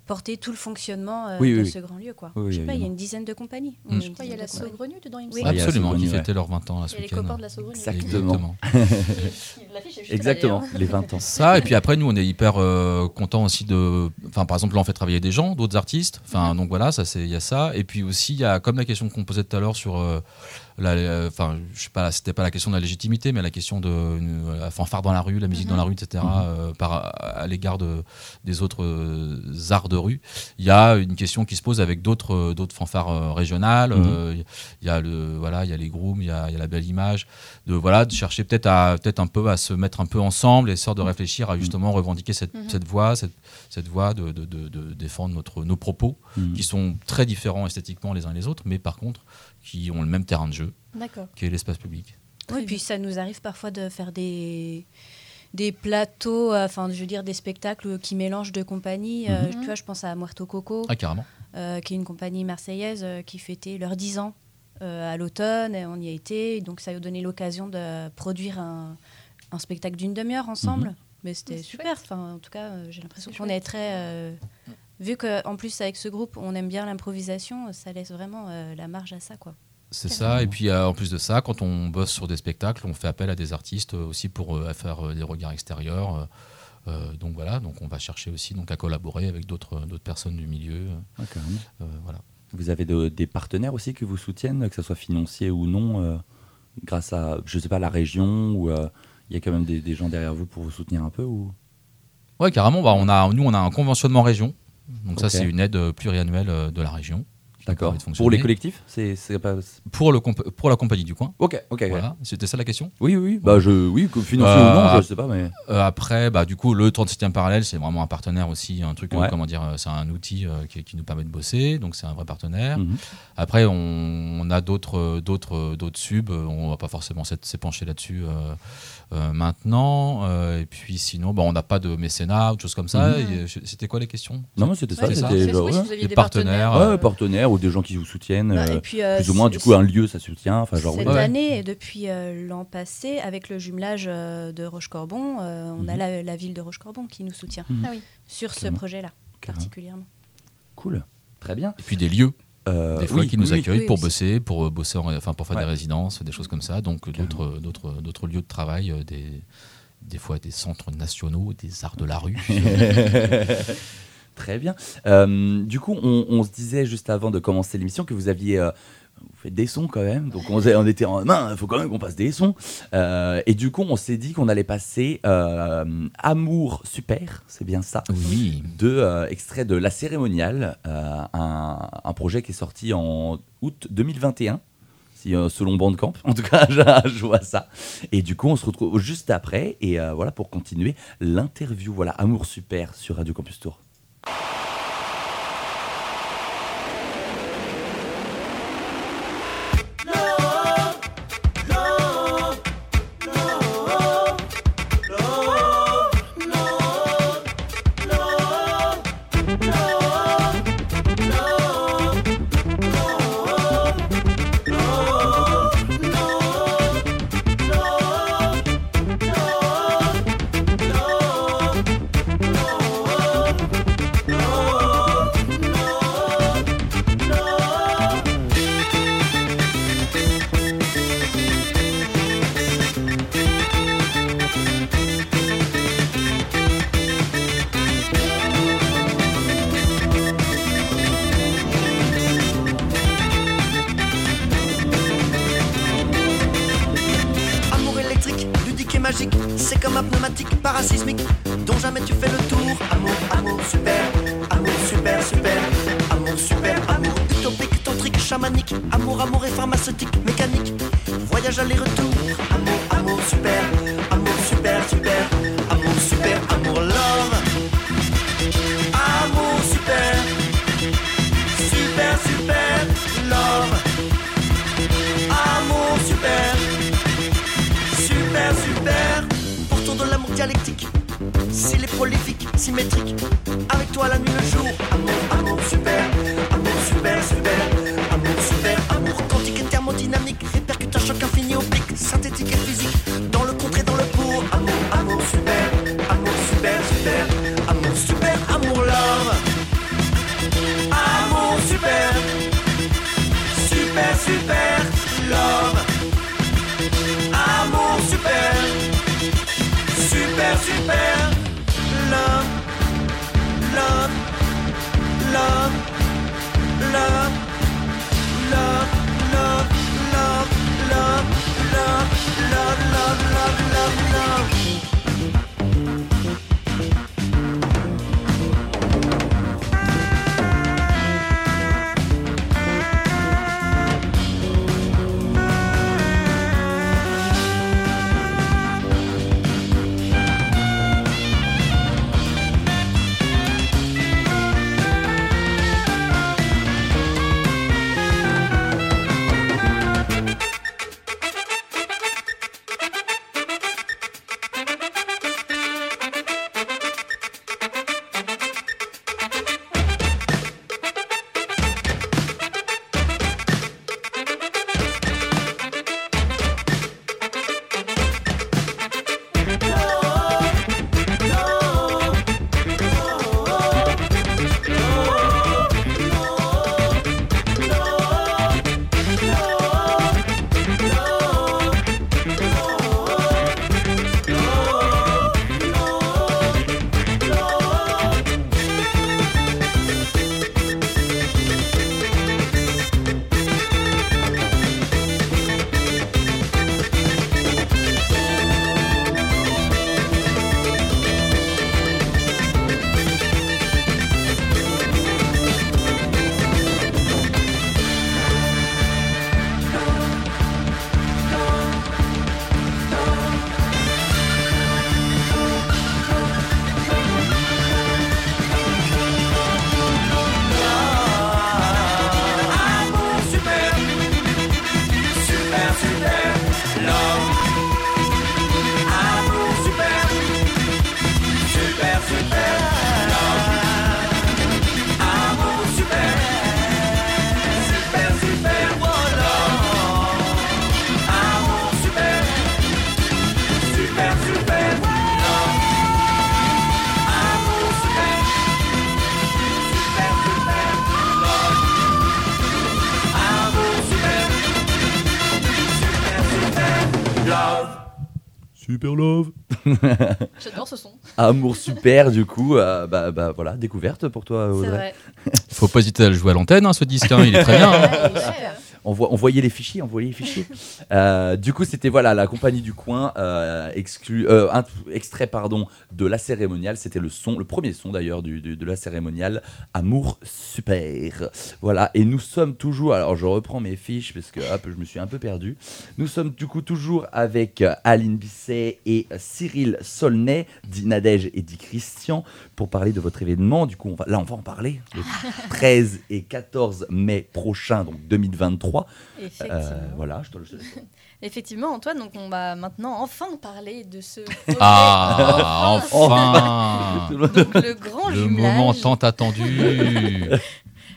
porter tout le fonctionnement euh, Oui, de oui, oui. ce grand lieu quoi. Je sais pas, il y a une dizaine de compagnies. Mm. Je crois qu'il y a la dizaine de compagnies. Saugrenu dedans, il me semble. il y a Absolument, qui ouais. fêtaient leurs 20 ans Il y a les copains de la Saugrenu. Exactement. Exactement, les 20 ans. Ça, et puis après, nous, on est hyper euh, contents aussi de. Enfin, par exemple, là, on fait travailler des gens, d'autres artistes. Enfin, donc voilà, ça, c'est il y a ça. Et puis aussi, il y a, comme la question qu'on posait tout à l'heure sur enfin, je sais pas, c'était pas la question de la légitimité, mais la question de euh, la fanfare dans la rue, la musique dans la rue, etc. euh, par, à l'égard de, des autres euh, arts de rue. Il y a une question qui se pose avec d'autres euh, d'autres fanfares régionales. Mhm. Il y a le voilà, il y a les grooms, il y a, il y a la belle image. De voilà, de chercher peut-être à peut-être un peu à se mettre un peu ensemble et sorte de réfléchir à justement revendiquer cette, Mhm. cette voie, cette, cette voie de, de, défendre notre nos propos Mhm. qui sont très différents esthétiquement les uns les autres, mais par contre qui ont le même terrain de jeu, qui est l'espace public. Oui, puis ça nous arrive parfois de faire des des plateaux, euh, enfin je veux dire des spectacles qui mélangent deux compagnies. Euh, Mhm. tu vois, je pense à Muerto Coco, Ah carrément. euh, qui est une compagnie marseillaise euh, qui fêtait leurs 10 ans euh, à l'automne. et On y a été, donc ça a donné l'occasion de produire un, un spectacle d'une demi-heure ensemble. Mais c'était super. Enfin, en tout cas, euh, j'ai l'impression qu'on est très. Vu qu'en plus avec ce groupe, on aime bien l'improvisation, ça laisse vraiment euh, la marge à ça, quoi. C'est ça. Et puis euh, en plus de ça, quand on bosse sur des spectacles, on fait appel à des artistes euh, aussi pour euh, faire euh, des regards extérieurs. euh, euh, donc voilà, donc on va chercher aussi donc à collaborer avec d'autres d'autres personnes du milieu. euh, Ah, carrément. euh, voilà. Vous avez de- des partenaires aussi qui vous soutiennent, que ce soit financier ou non, euh, grâce à, je sais pas, la région ou euh, il y a quand même des, des gens derrière vous pour vous soutenir un peu ou? Ouais, carrément. Bah, on a, nous, on a un conventionnement région. Donc ça, c'est une aide euh, pluriannuelle euh, de la région. D'accord. Pour les collectifs, c'est pas. Pour, le pour la compagnie du coin. Ok, ok. Voilà. C'était ça la question? Oui, oui, oui. Bah je, oui, financier Euh, ou non, ah. je sais pas, mais. Euh, après, bah, du coup, le 37e parallèle, c'est vraiment un partenaire aussi, un truc, euh, comment dire, euh, c'est un outil euh, qui, qui nous permet de bosser, donc c'est un vrai partenaire. Mhm. Après, on, on a d'autres, euh, d'autres, euh, d'autres subs, euh, on va pas forcément s'épancher là-dessus euh, euh, maintenant. euh, et puis sinon, bah, on n'a pas de mécénat ou de choses comme ça. Mhm. Euh, c'était quoi les questions? Non, mais c'était ça. C'était genre, si des des partenaires. partenaires, ouais, euh, partenaires ou des gens qui vous soutiennent. Bah, euh, et puis, euh, plus ou moins, du coup, un lieu, ça soutient. Enfin, genre, Cette. Ouais. année, et depuis euh, l'an passé, avec le jumelage euh, de Rochecorbon, euh, on a Mhm. la, la ville de Rochecorbon qui nous soutient Ah oui. sur ce projet-là particulièrement. Cool. Très bien. Et puis des lieux, Euh, des fois, oui, qui nous oui, accueillent oui, pour aussi. bosser, pour euh, bosser, en- enfin pour faire Ouais. des résidences, des choses comme ça. Donc d'autres, d'autres, d'autres lieux de travail, euh, des, des fois des centres nationaux, des arts de la rue. Très bien. Euh, du coup, on, on se disait juste avant de commencer l'émission que vous aviez. euh, vous faites des sons quand même, donc on, on était en main, il faut quand même qu'on passe des sons. Euh, et du coup, on s'est dit qu'on allait passer euh, Amour Super, c'est bien ça, oui. deux euh, extraits de La Cérémoniale, euh, un, un projet qui est sorti en août 2021. si, euh, selon Bandcamp, en tout cas, je, vois ça. Et du coup, on se retrouve juste après, et voilà, pour continuer l'interview. Voilà, Amour Super sur Radio Campus Tour. Super Love. J'adore ce son. Amour super, du coup, euh, bah, bah voilà, découverte pour toi, C'est Audrey. vrai. Faut pas hésiter à le jouer à l'antenne, hein, ce disque. hein, il est très bien. hein. On, voit, on voyait les fichiers, on voyait les fichiers. Euh, du coup, c'était voilà la compagnie du coin, euh, exclu, euh, un- extrait pardon de la cérémoniale. C'était le son, le premier son d'ailleurs du, du- de la cérémoniale. Amour super. Voilà. Et nous sommes toujours. Alors, je reprends mes fiches parce que hop, je me suis un peu perdu. Nous sommes du coup toujours avec euh, Aline Bisset et euh, Cyril Solnay, dit Nadège et dit Christian pour parler de votre événement. Du coup, on va, là, on va en parler. Le 13 et 14 mai prochain, donc 2023. Effectivement. Euh, voilà, je te le Effectivement, Antoine, donc on va maintenant enfin parler de ce Ah, enfin donc le grand Le jumelage. moment tant attendu.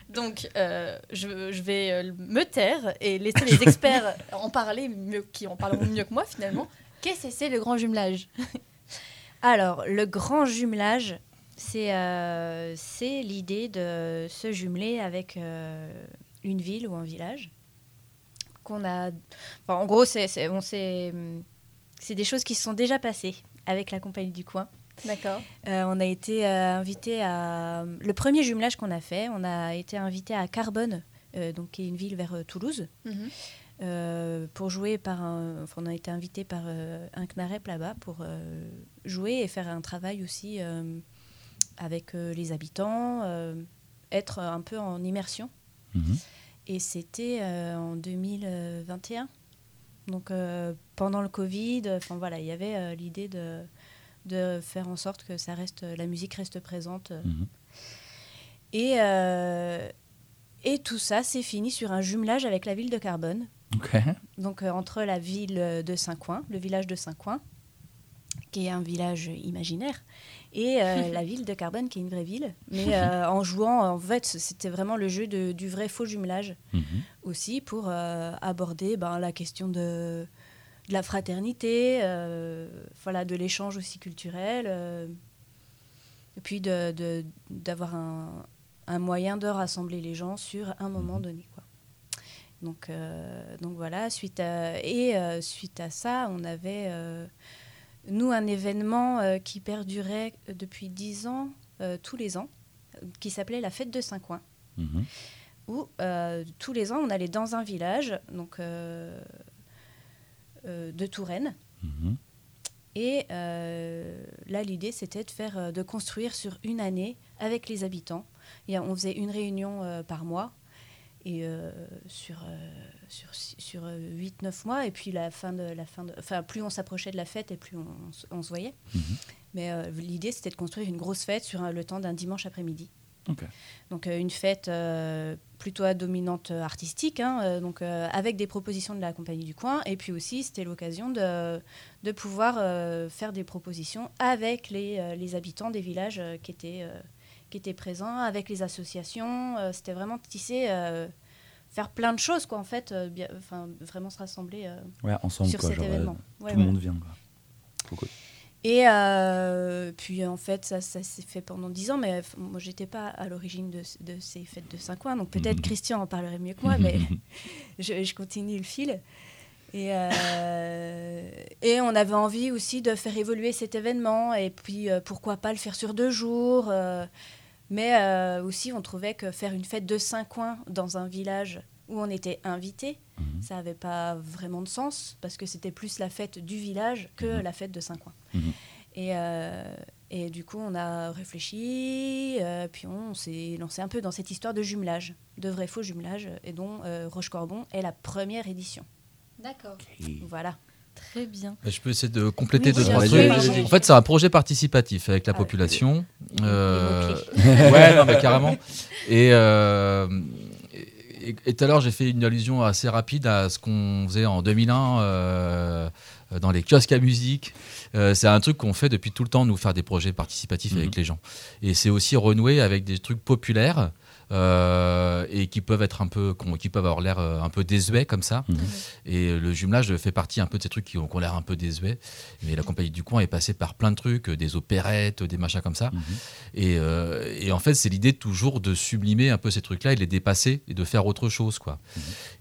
Donc, euh, je, je vais euh, me taire et laisser les experts en parler, mieux, qui en parleront mieux que moi finalement. Qu'est-ce que c'est le grand jumelage? Alors, le grand jumelage, c'est euh, c'est l'idée de se jumeler avec euh, une ville ou un village. Qu'on a. enfin, en gros, c'est des choses qui se sont déjà passées avec la compagnie du coin. D'accord. Euh, on a été euh, invité à. Le premier jumelage qu'on a fait, on a été invité à Carbone, euh, donc qui est une ville vers euh, Toulouse, Mhm. euh, pour jouer par un. enfin, on a été invité par euh, un CNAREP là-bas pour euh, jouer et faire un travail aussi euh, avec euh, les habitants, euh, être un peu en immersion. Mhm. Et c'était euh, en 2021. Donc euh, pendant le Covid, enfin voilà, il y avait euh, l'idée de, de faire en sorte que ça reste, la musique reste présente. Mhm. Et, euh, et tout ça s'est fini sur un jumelage avec la ville de Carbone. Donc euh, entre la ville de Saint-Coin, le village de Saint-Coin, qui est un village imaginaire, et euh, la ville de Carbone, qui est une vraie ville. Mais euh, en jouant, en fait, c'était vraiment le jeu de- du vrai faux jumelage Mhm. aussi pour euh, aborder ben, la question de, de la fraternité, euh, voilà, de l'échange aussi culturel, euh, et puis de- de- d'avoir un, un moyen de rassembler les gens sur un moment donné. Quoi. Donc, euh, donc voilà, suite à, et euh, suite à ça, on avait, euh, nous, un événement euh, qui perdurait depuis dix ans, euh, tous les ans, qui s'appelait la fête de Saint-Coin Mhm. où euh, tous les ans on allait dans un village donc euh, euh, de Touraine Mhm. et euh, là l'idée c'était de faire euh, de construire sur une année avec les habitants et on faisait une réunion euh, par mois et euh, sur euh, sur sur 8 9 mois et puis la fin de la fin de enfin plus on s'approchait de la fête et plus on, on se- voyait Mhm. mais euh, l'idée c'était de construire une grosse fête sur un- le temps d'un dimanche après-midi donc euh, une fête euh, plutôt à dominante euh, artistique, hein, euh, donc euh, avec des propositions de la compagnie du coin. Et puis aussi, c'était l'occasion de, de pouvoir euh, faire des propositions avec les, euh, les habitants des villages euh, qui, étaient, euh, qui étaient présents, avec les associations. Euh, c'était vraiment tisser, euh, faire plein de choses, quoi, en fait, euh, bien- enfin, vraiment se rassembler euh, Ouais, ensemble, sur quoi. cet genre, euh, événement. Ouais, tout le ouais. monde vient. Quoi. Et euh, puis en fait, ça, ça s'est fait pendant dix ans, mais moi j'étais pas à l'origine de, de ces fêtes de Saint-Coin, donc peut-être Mhm. Christian en parlerait mieux que moi, mais je, je continue le fil. Et, euh, et on avait envie aussi de faire évoluer cet événement, et puis euh, pourquoi pas le faire sur deux jours. Mais euh, aussi, on trouvait que faire une fête de Saint-Coin dans un village où on était invité, Mhm. ça n'avait pas vraiment de sens, parce que c'était plus la fête du village que Mhm. la fête de Saint-Coin. Mhm. Et, euh, et du coup, on a réfléchi, euh, puis on s'est lancé un peu dans cette histoire de jumelage, de vrai faux jumelage, et dont euh, Roche-Corbon est la première édition. D'accord. Voilà. Très bien. Je peux essayer de compléter Oui, deux, trois trucs. En fait, c'est un projet participatif avec la Ah, population. Euh, ouais, non, mais carrément. Et euh, et- et tout à l'heure, j'ai fait une allusion assez rapide à ce qu'on faisait en 2001 euh, dans les kiosques à musique. Euh, c'est un truc qu'on fait depuis tout le temps, nous faire des projets participatifs Mhm. avec les gens. Et c'est aussi renouer avec des trucs populaires. Euh, et qui peuvent être un peu, qui peuvent avoir l'air euh, un peu désuets comme ça. Mhm. Et le jumelage fait partie un peu de ces trucs qui ont, qui ont l'air un peu désuets. Mais la compagnie du coin est passée par plein de trucs, euh, des opérettes, des machins comme ça. Mhm. Et, euh, et en fait, c'est l'idée toujours de sublimer un peu ces trucs-là et de les dépasser et de faire autre chose, quoi.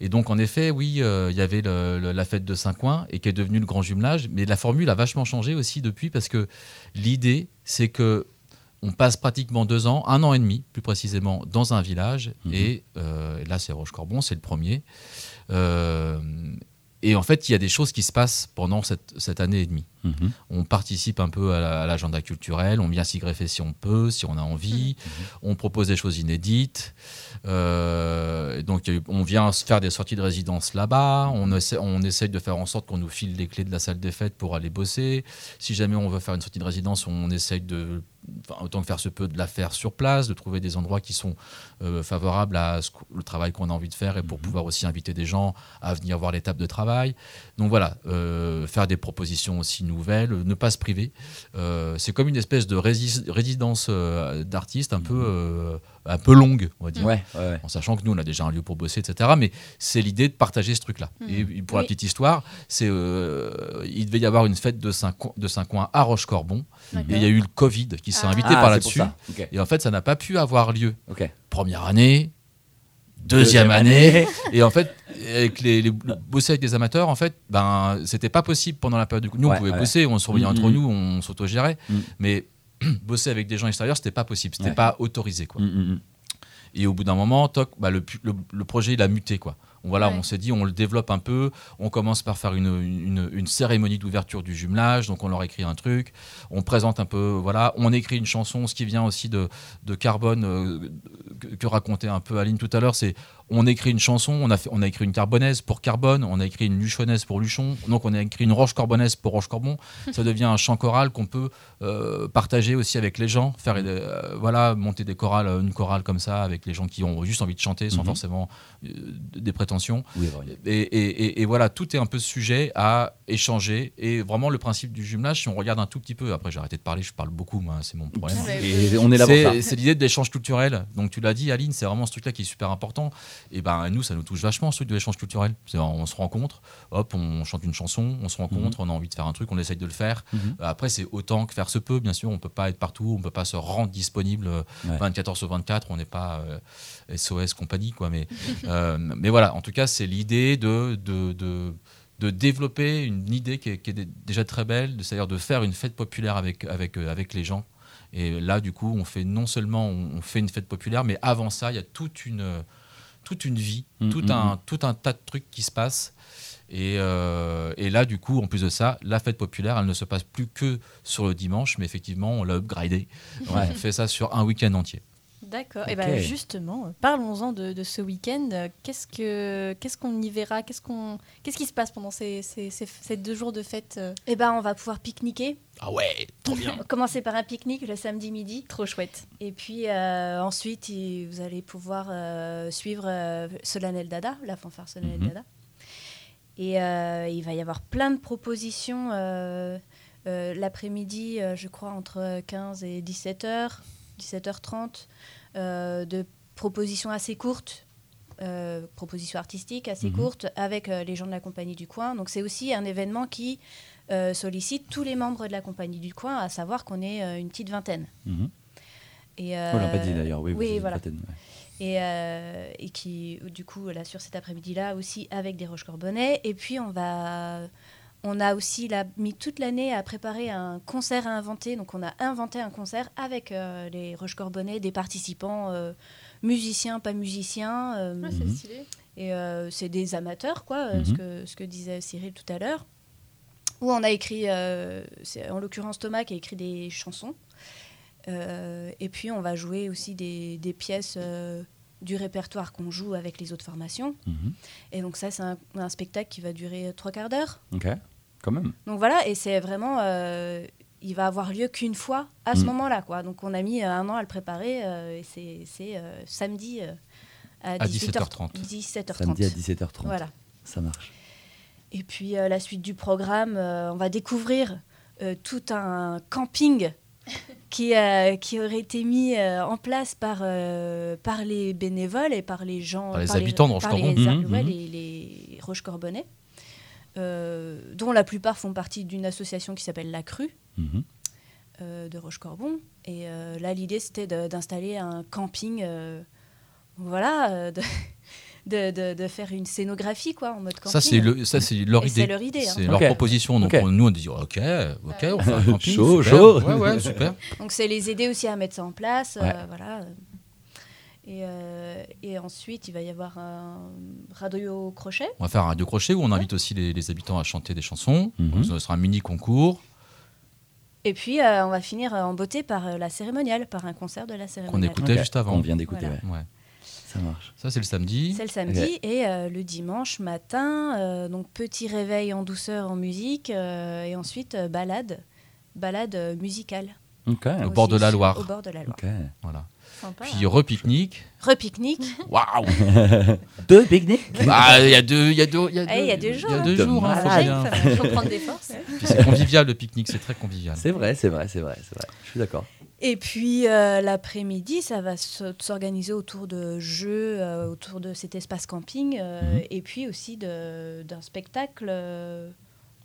Et donc, en effet, oui, euh, il y avait le- le- la fête de Saint-Coin et qui est devenue le grand jumelage. Mais la formule a vachement changé aussi depuis parce que l'idée, c'est que on passe pratiquement deux ans, un an et demi plus précisément, dans un village. Mhm. Et euh, là, c'est Roche-Corbon, c'est le premier. Euh, et en fait, il y a des choses qui se passent pendant cette, cette année et demie. Mhm. On participe un peu à la- à l'agenda culturel, on vient s'y greffer si on peut, si on a envie. On propose des choses inédites. Euh, donc, on vient faire des sorties de résidence là-bas. On, essaie, on essaye de faire en sorte qu'on nous file les clés de la salle des fêtes pour aller bosser. Si jamais on veut faire une sortie de résidence, on essaye de, autant que faire se peut, de la faire sur place, de trouver des endroits qui sont euh, favorables à ce le travail qu'on a envie de faire et pour pouvoir aussi inviter des gens à venir voir l'étape de travail. Donc voilà, euh, faire des propositions aussi nouvelles, ne pas se priver. Euh, c'est comme une espèce de résidence d'artistes un peu, euh, un peu longue, on va dire. Ouais, ouais, ouais. En sachant que nous, on a déjà un lieu pour bosser, etc. Mais c'est l'idée de partager ce truc-là. Et pour la petite histoire, c'est euh, il devait y avoir une fête de Saint- de Saint-Coin à Roche-Corbon. Et il y a eu le Covid qui s'est Ah. invité Ah, par là-dessus. Et en fait, ça n'a pas pu avoir lieu. Ok. Première année, deuxième, Deuxième année. et en fait, avec les, les- bosser avec des amateurs, en fait, ben, c'était pas possible pendant la période du coup. Nous, Ouais, on pouvait ouais. bosser, on se surveillait Mm, entre mm. nous, on s'autogérait. Mm. Mais bosser avec des gens extérieurs, c'était pas possible, c'était Ouais. pas autorisé. Quoi. Mm, mm, mm. Et au bout d'un moment, toc, bah, le, le- le projet il a muté quoi. On, voilà, Ouais. on s'est dit, on le développe un peu. On commence par faire une, une- une cérémonie d'ouverture du jumelage. Donc on leur écrit un truc. On présente un peu, voilà. On écrit une chanson. Ce qui vient aussi de, de Carbone euh, que, que racontait un peu Aline tout à l'heure, c'est on écrit une chanson. On a, fait, on a écrit une carbonnaise pour Carbone. On a écrit une luchonnaise pour Luchon. Donc on a écrit une roche corbonnaise pour Roche Corbon. Ça devient un chant choral qu'on peut euh, partager aussi avec les gens, faire euh, voilà monter des chorales, une chorale comme ça avec les gens qui ont juste envie de chanter sans Mhm. forcément euh, des prétentions. Oui, Et, et- et- et voilà, tout est un peu sujet à échanger. Et vraiment, le principe du jumelage, si on regarde un tout petit peu, après j'ai arrêté de parler, je parle beaucoup, moi, c'est mon problème. Et on est là pour ça. C'est c'est l'idée de l'échange culturel. Donc tu l'as dit, Aline, c'est vraiment ce truc-là qui est super important. Et ben nous, ça nous touche vachement ce truc de l'échange culturel. On se rencontre, hop, on chante une chanson, on se rencontre, on a envie de faire un truc, on essaye de le faire. Mhm. Après, c'est autant que faire se peut, bien sûr. On peut pas être partout, on peut pas se rendre disponible euh, Ouais. 24 heures sur 24. On n'est pas euh, SOS compagnie, quoi. Mais, euh, mais voilà, en tout cas, c'est l'idée de, de, de, de développer une idée qui est, qui est dé- déjà très belle, c'est-à-dire de faire une fête populaire avec, avec, euh, avec les gens. Et là, du coup, on fait non seulement on, on fait une fête populaire, mais avant ça, il y a toute une, toute une vie, Mm, tout, mm, un, tout un tas de trucs qui se passent. Et, euh, et là, du coup, en plus de ça, la fête populaire, elle ne se passe plus que sur le dimanche, mais effectivement, on l'a upgradé. On fait ça sur un week-end entier. D'accord. Et Ok. ben justement, parlons-en de, de ce week-end. Qu'est-ce que qu'est-ce qu'on y verra? Qu'est-ce qu'on qu'est-ce qui se passe pendant ces, ces, ces- ces deux jours de fête? Eh ben, on va pouvoir pique-niquer. Ah ouais, trop bien. On va Commencer par un pique-nique le samedi midi. Trop chouette. Et puis euh, ensuite, vous allez pouvoir euh, suivre euh, Solennel Dada, la fanfare Solennel Mhm. Dada. Et euh, il va y avoir plein de propositions euh, euh, l'après-midi, euh, je crois, entre 15 et 17h, 17h30, euh, de propositions assez courtes. euh, propositions artistiques assez Mhm. courtes avec euh, les gens de la compagnie du coin. Donc c'est aussi un événement qui euh, sollicite tous les membres de la compagnie du coin, à savoir qu'on est euh, une petite vingtaine. Mhm. Et, On l'a pas euh, dit d'ailleurs, oui. voilà. vingtaine, ouais. et, euh, et qui, du coup, là, sur cet après-midi-là, aussi avec des Roches-Corbonnais. Et puis, on va. On a aussi là, mis toute l'année à préparer un concert à inventer. Donc, on a inventé un concert avec euh, les Roches-Corbonnais, des participants euh, musiciens, pas musiciens. euh, Ah, c'est Mhm. stylé. et euh, c'est des amateurs, quoi, ce, Mhm. que, ce que disait Cyril tout à l'heure. Où on a écrit, euh, c'est en l'occurrence Thomas qui a écrit des chansons. Euh, et puis on va jouer aussi des, des pièces euh, du répertoire qu'on joue avec les autres formations. Mhm. Et donc ça, c'est un, un spectacle qui va durer trois quarts d'heure. Ok, quand même. Donc voilà, et c'est vraiment... euh, il va avoir lieu qu'une fois à ce Mm. moment-là, quoi. Donc on a mis euh, un an à le préparer, euh, et c'est c'est, euh, samedi euh, à, À 18h30. 17h30. 17h30. Samedi à 17h30. Voilà. Ça marche. Et puis euh, la suite du programme, euh, on va découvrir euh, tout un camping qui, euh, qui aurait été mis euh, en place par, euh, par les bénévoles et par les gens. Par les habitants de par Rochecorbon. les- ouais, mhm. les, euh, dont la plupart font partie d'une association qui s'appelle La Crue euh, de Rochecorbon. Et là, l'idée, c'était d'installer un camping. voilà. de, de, de- de faire une scénographie, quoi, en mode camping. Ça, c'est le, ça, c'est leur idée. c'est leur idée, hein. C'est leur proposition. Donc, on- nous, on dit OK, OK, on fait un camping. Chaud, super. chaud. Ouais, ouais, super. Donc c'est les aider aussi à mettre ça en place, euh, voilà. Et, euh, et ensuite, il va y avoir un radio crochet. On va faire un radio crochet où on invite aussi les, les habitants à chanter des chansons. Mhm. Ce sera un mini concours Et puis, euh, on va finir en beauté par la cérémoniale, par un concert de la qu'on cérémoniale. écoutait Ok. juste avant. On vient d'écouter, Voilà. ouais. Ça marche. Ça, c'est le samedi. C'est le samedi et euh, le dimanche matin, euh, donc petit réveil en douceur en musique euh, et ensuite euh, balade, balade musicale. Ok. Au bord de la Loire. Au bord de la Loire. Ok. Voilà. Sympa. Puis repique-nique. Repique-nique. Waouh Deux pique-niques Bah, Il y a deux, il y a deux, il y a deux, Eh, il y a deux jours, Il y a hein. deux De jours. hein, faut bien. Prendre des forces. C'est convivial le pique-nique, c'est très convivial. C'est vrai, c'est vrai, c'est vrai, c'est vrai. Je suis d'accord. Et puis euh, l'après-midi, ça va se- s'organiser autour de jeux, euh, autour de cet espace camping, euh, Mhm. et puis aussi d'un spectacle euh,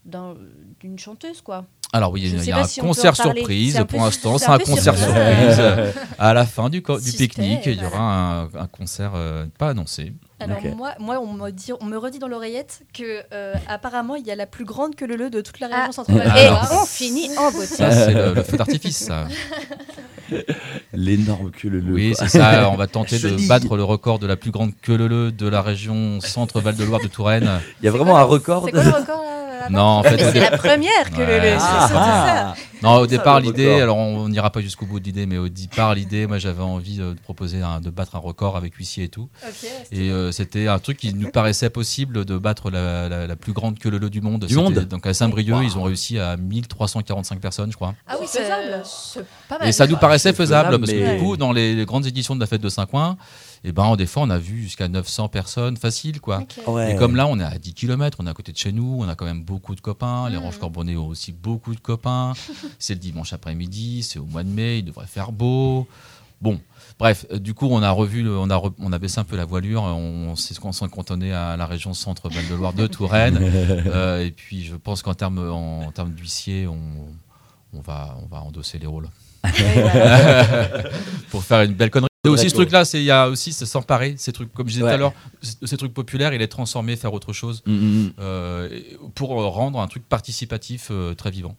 d'un- d'une chanteuse, quoi. Alors oui, il y a, y un si concert surprise. Un Pour l'instant, c'est un concert surprise. à la fin du, pique-nique, il y aura un, un concert euh, pas annoncé. Alors moi, moi on, me dit, on me redit dans l'oreillette que euh, apparemment il y a la plus grande queue leu de toute la région Ah. centrale. Ah, et on finit en beauté. Ça, c'est le, le feu d'artifice, ça. L'énorme queue le le. Oui, c'est ça. On va tenter de battre le record de la plus grande queue leu de la région centre-Val de Loire de Touraine. Il y a vraiment un record. C'est de- quoi le record Non, en fait, c'est la première que le, Ouais. le- Ah, ah. non, au départ, le l'idée, alors on n'ira pas jusqu'au bout de l'idée, mais au départ, l'idée, moi j'avais envie de, de proposer un- de battre un record avec huissier et tout. Et euh, c'était un truc qui nous paraissait possible de battre la, la- la plus grande queue leu du monde. Du monde Donc à Saint-Brieuc, Wow. ils ont réussi à 1345 personnes, je crois. Ah oui, C'est faisable. c'est pas mal. Et ça nous Bah, paraissait faisable, faisable, parce que mais- du coup, dans les, les grandes éditions de la fête de Saint-Coin, et ben, des fois, on a vu jusqu'à 900 personnes facile, quoi. Ouais. Et comme là, on est à 10 km, on est à côté de chez nous, on a quand même beaucoup de copains. Les Mhm. Roches-Corbonnais ont aussi beaucoup de copains. c'est le dimanche après-midi, c'est au mois de mai, il devrait faire beau. Bon, bref, euh, du coup, on a revu, le- on a, re- on a baissé un peu la voilure. On s'est on s'est cantonné à la région centre-Val de Loire de Touraine. Euh, et puis, je pense qu'en termes en, termes d'huissier, on, on, va, on va endosser les rôles pour faire une belle connerie. Et aussi, ce truc-là, c'est- il y a aussi c'est s'emparer ces trucs, comme je disais tout à l'heure, ces trucs populaires et les transformer, faire autre chose Mm, mm, mm. euh, pour euh, rendre un truc participatif euh, très vivant.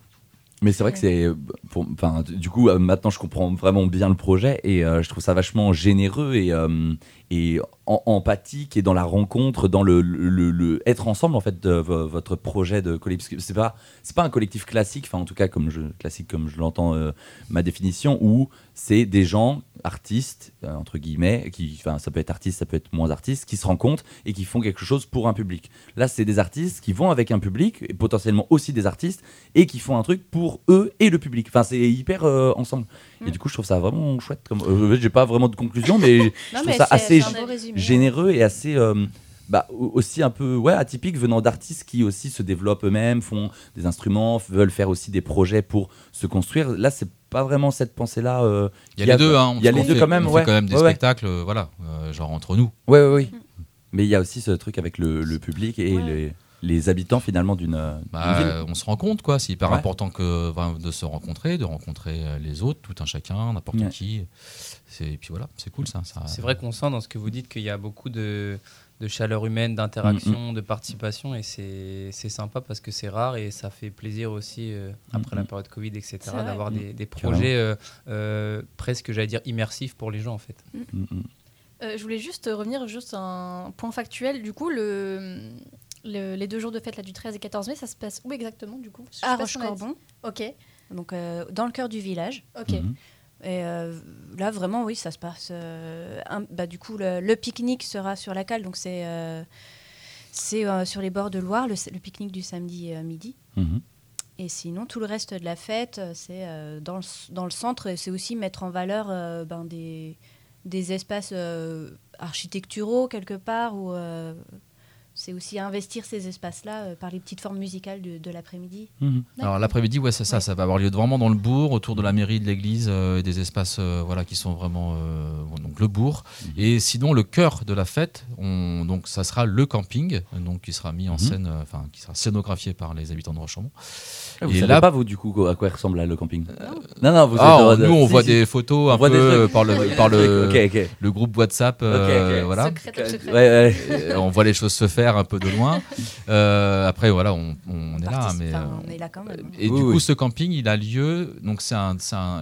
Mais c'est vrai que c'est. Enfin, du coup, maintenant, je comprends vraiment bien le projet et euh, je trouve ça vachement généreux et, euh, et en- empathique et dans la rencontre, dans le, le- le- être ensemble en fait de vo- votre projet de collectif. Parce que C'est pas c'est pas un collectif classique, enfin en tout cas comme je classique comme je l'entends euh, ma définition où c'est des gens artistes euh, entre guillemets qui enfin ça peut être artiste, ça peut être moins artiste qui se rencontrent et qui font quelque chose pour un public. Là, c'est des artistes qui vont avec un public et potentiellement aussi des artistes et qui font un truc pour eux et le public. Enfin, c'est hyper euh, ensemble. Et du coup, je trouve ça vraiment chouette. Comme, j'ai pas vraiment de conclusion, mais je trouve mais ça assez généreux et assez euh, bah, au- aussi un peu ouais, atypique venant d'artistes qui aussi se développent eux-mêmes, font des instruments, veulent faire aussi des projets pour se construire. Là, c'est pas vraiment cette pensée-là. euh, Il y a les deux, hein, Il y a les deux quand même, on ouais. fait quand même des Ouais, spectacles, euh, voilà, euh, genre entre nous. Ouais, oui. Mais il y a aussi ce truc avec le, le public et Ouais. les, les habitants finalement d'une Bah, ville. on se rend compte, quoi. C'est hyper Ouais. important que, de se rencontrer, de rencontrer les autres, tout un chacun, n'importe Ouais. qui. C'est- Et puis voilà, c'est cool ça. ça- C'est vrai qu'on sent dans ce que vous dites qu'il y a beaucoup de, de chaleur humaine, d'interaction, Mm, de participation, et c'est c'est sympa parce que c'est rare et ça fait plaisir aussi, euh, après Mm, la mm. période Covid, etc., d'avoir Mm. des, projets euh, euh, presque, j'allais dire, immersifs pour les gens en fait. Mm, mm. Euh, je voulais juste revenir juste un point factuel. Du coup, le, le- les deux jours de fête là, du 13 et 14 mai, ça se passe où exactement du coup? À. Rochecorbon, Ok, donc euh, dans le cœur du village. ok. Et euh, là, vraiment, oui, ça se passe. euh, un- bah, du coup, le, le pique-nique sera sur la cale, donc c'est euh, c'est sur les bords de Loire, le, le pique-nique du samedi midi. Mhm. Et sinon, tout le reste de la fête, c'est dans, le, dans le centre, et c'est aussi mettre en valeur ben, des, des espaces architecturaux quelque part, ou c'est aussi investir ces espaces-là euh, par les petites formes musicales de, de l'après-midi. Mhm. Alors l'après-midi, ouais, c'est ça, Ouais. ça va avoir lieu vraiment dans le bourg, autour de la mairie, de l'église, euh, et des espaces euh, voilà, qui sont vraiment euh, bon, donc le bourg. Mhm. Et sinon, le cœur de la fête, on, donc, ça sera le camping, donc, qui sera mis en Mhm. scène, euh, enfin, qui sera scénographié par les habitants de Rochemont. Ah, Vous Et savez là- pas, vous, du coup, à quoi ressemble là, le camping Non, non, vous Ah, nous, on si, voit si. des photos un peu par le, par le, le groupe WhatsApp. euh, Ok, ok. Voilà. Secret secret. Ouais, ouais. Et on voit les choses se faire un peu de loin. Euh, après, voilà, on, on est là. Mais, euh, on est là quand même. Et Oui, du oui. coup, ce camping, il a lieu. Donc, c'est un,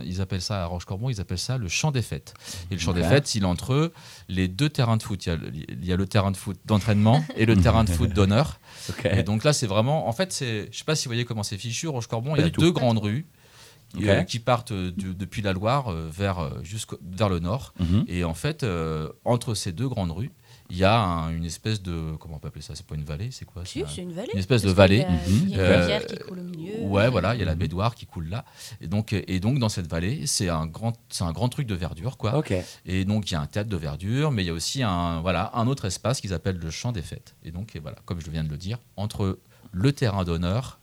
ils appellent ça à Roche-Corbon, ils appellent ça le champ des fêtes. Et le champ des fêtes, il est entre les deux terrains de foot. Il y a, le- il y a le terrain de foot d'entraînement et le terrain de foot d'honneur. Et donc là, c'est vraiment. En fait, c'est. Je sais pas si vous voyez comment c'est fichu. Roche-Corbon, il y a tout. deux grandes rues. Euh, qui partent du- depuis la Loire euh, vers, jusqu'au- vers le nord. Mhm. Et en fait, euh, entre ces deux grandes rues, il y a un- une espèce de. Comment on peut appeler ça C'est pas une vallée, c'est quoi Si, C'est une vallée. une espèce de vallée. qu'il y a- Il y a Mhm. une rivière Euh, qui coule au milieu. Ouais, voilà, il y a la baignoire qui coule là. Et donc, et donc dans cette vallée, c'est un grand, c'est un grand truc de verdure, quoi. Et donc il y a un théâtre de verdure, mais il y a aussi un, voilà, un autre espace qu'ils appellent le champ des fêtes. Et donc, et voilà, comme je viens de le dire, entre le terrain d'honneur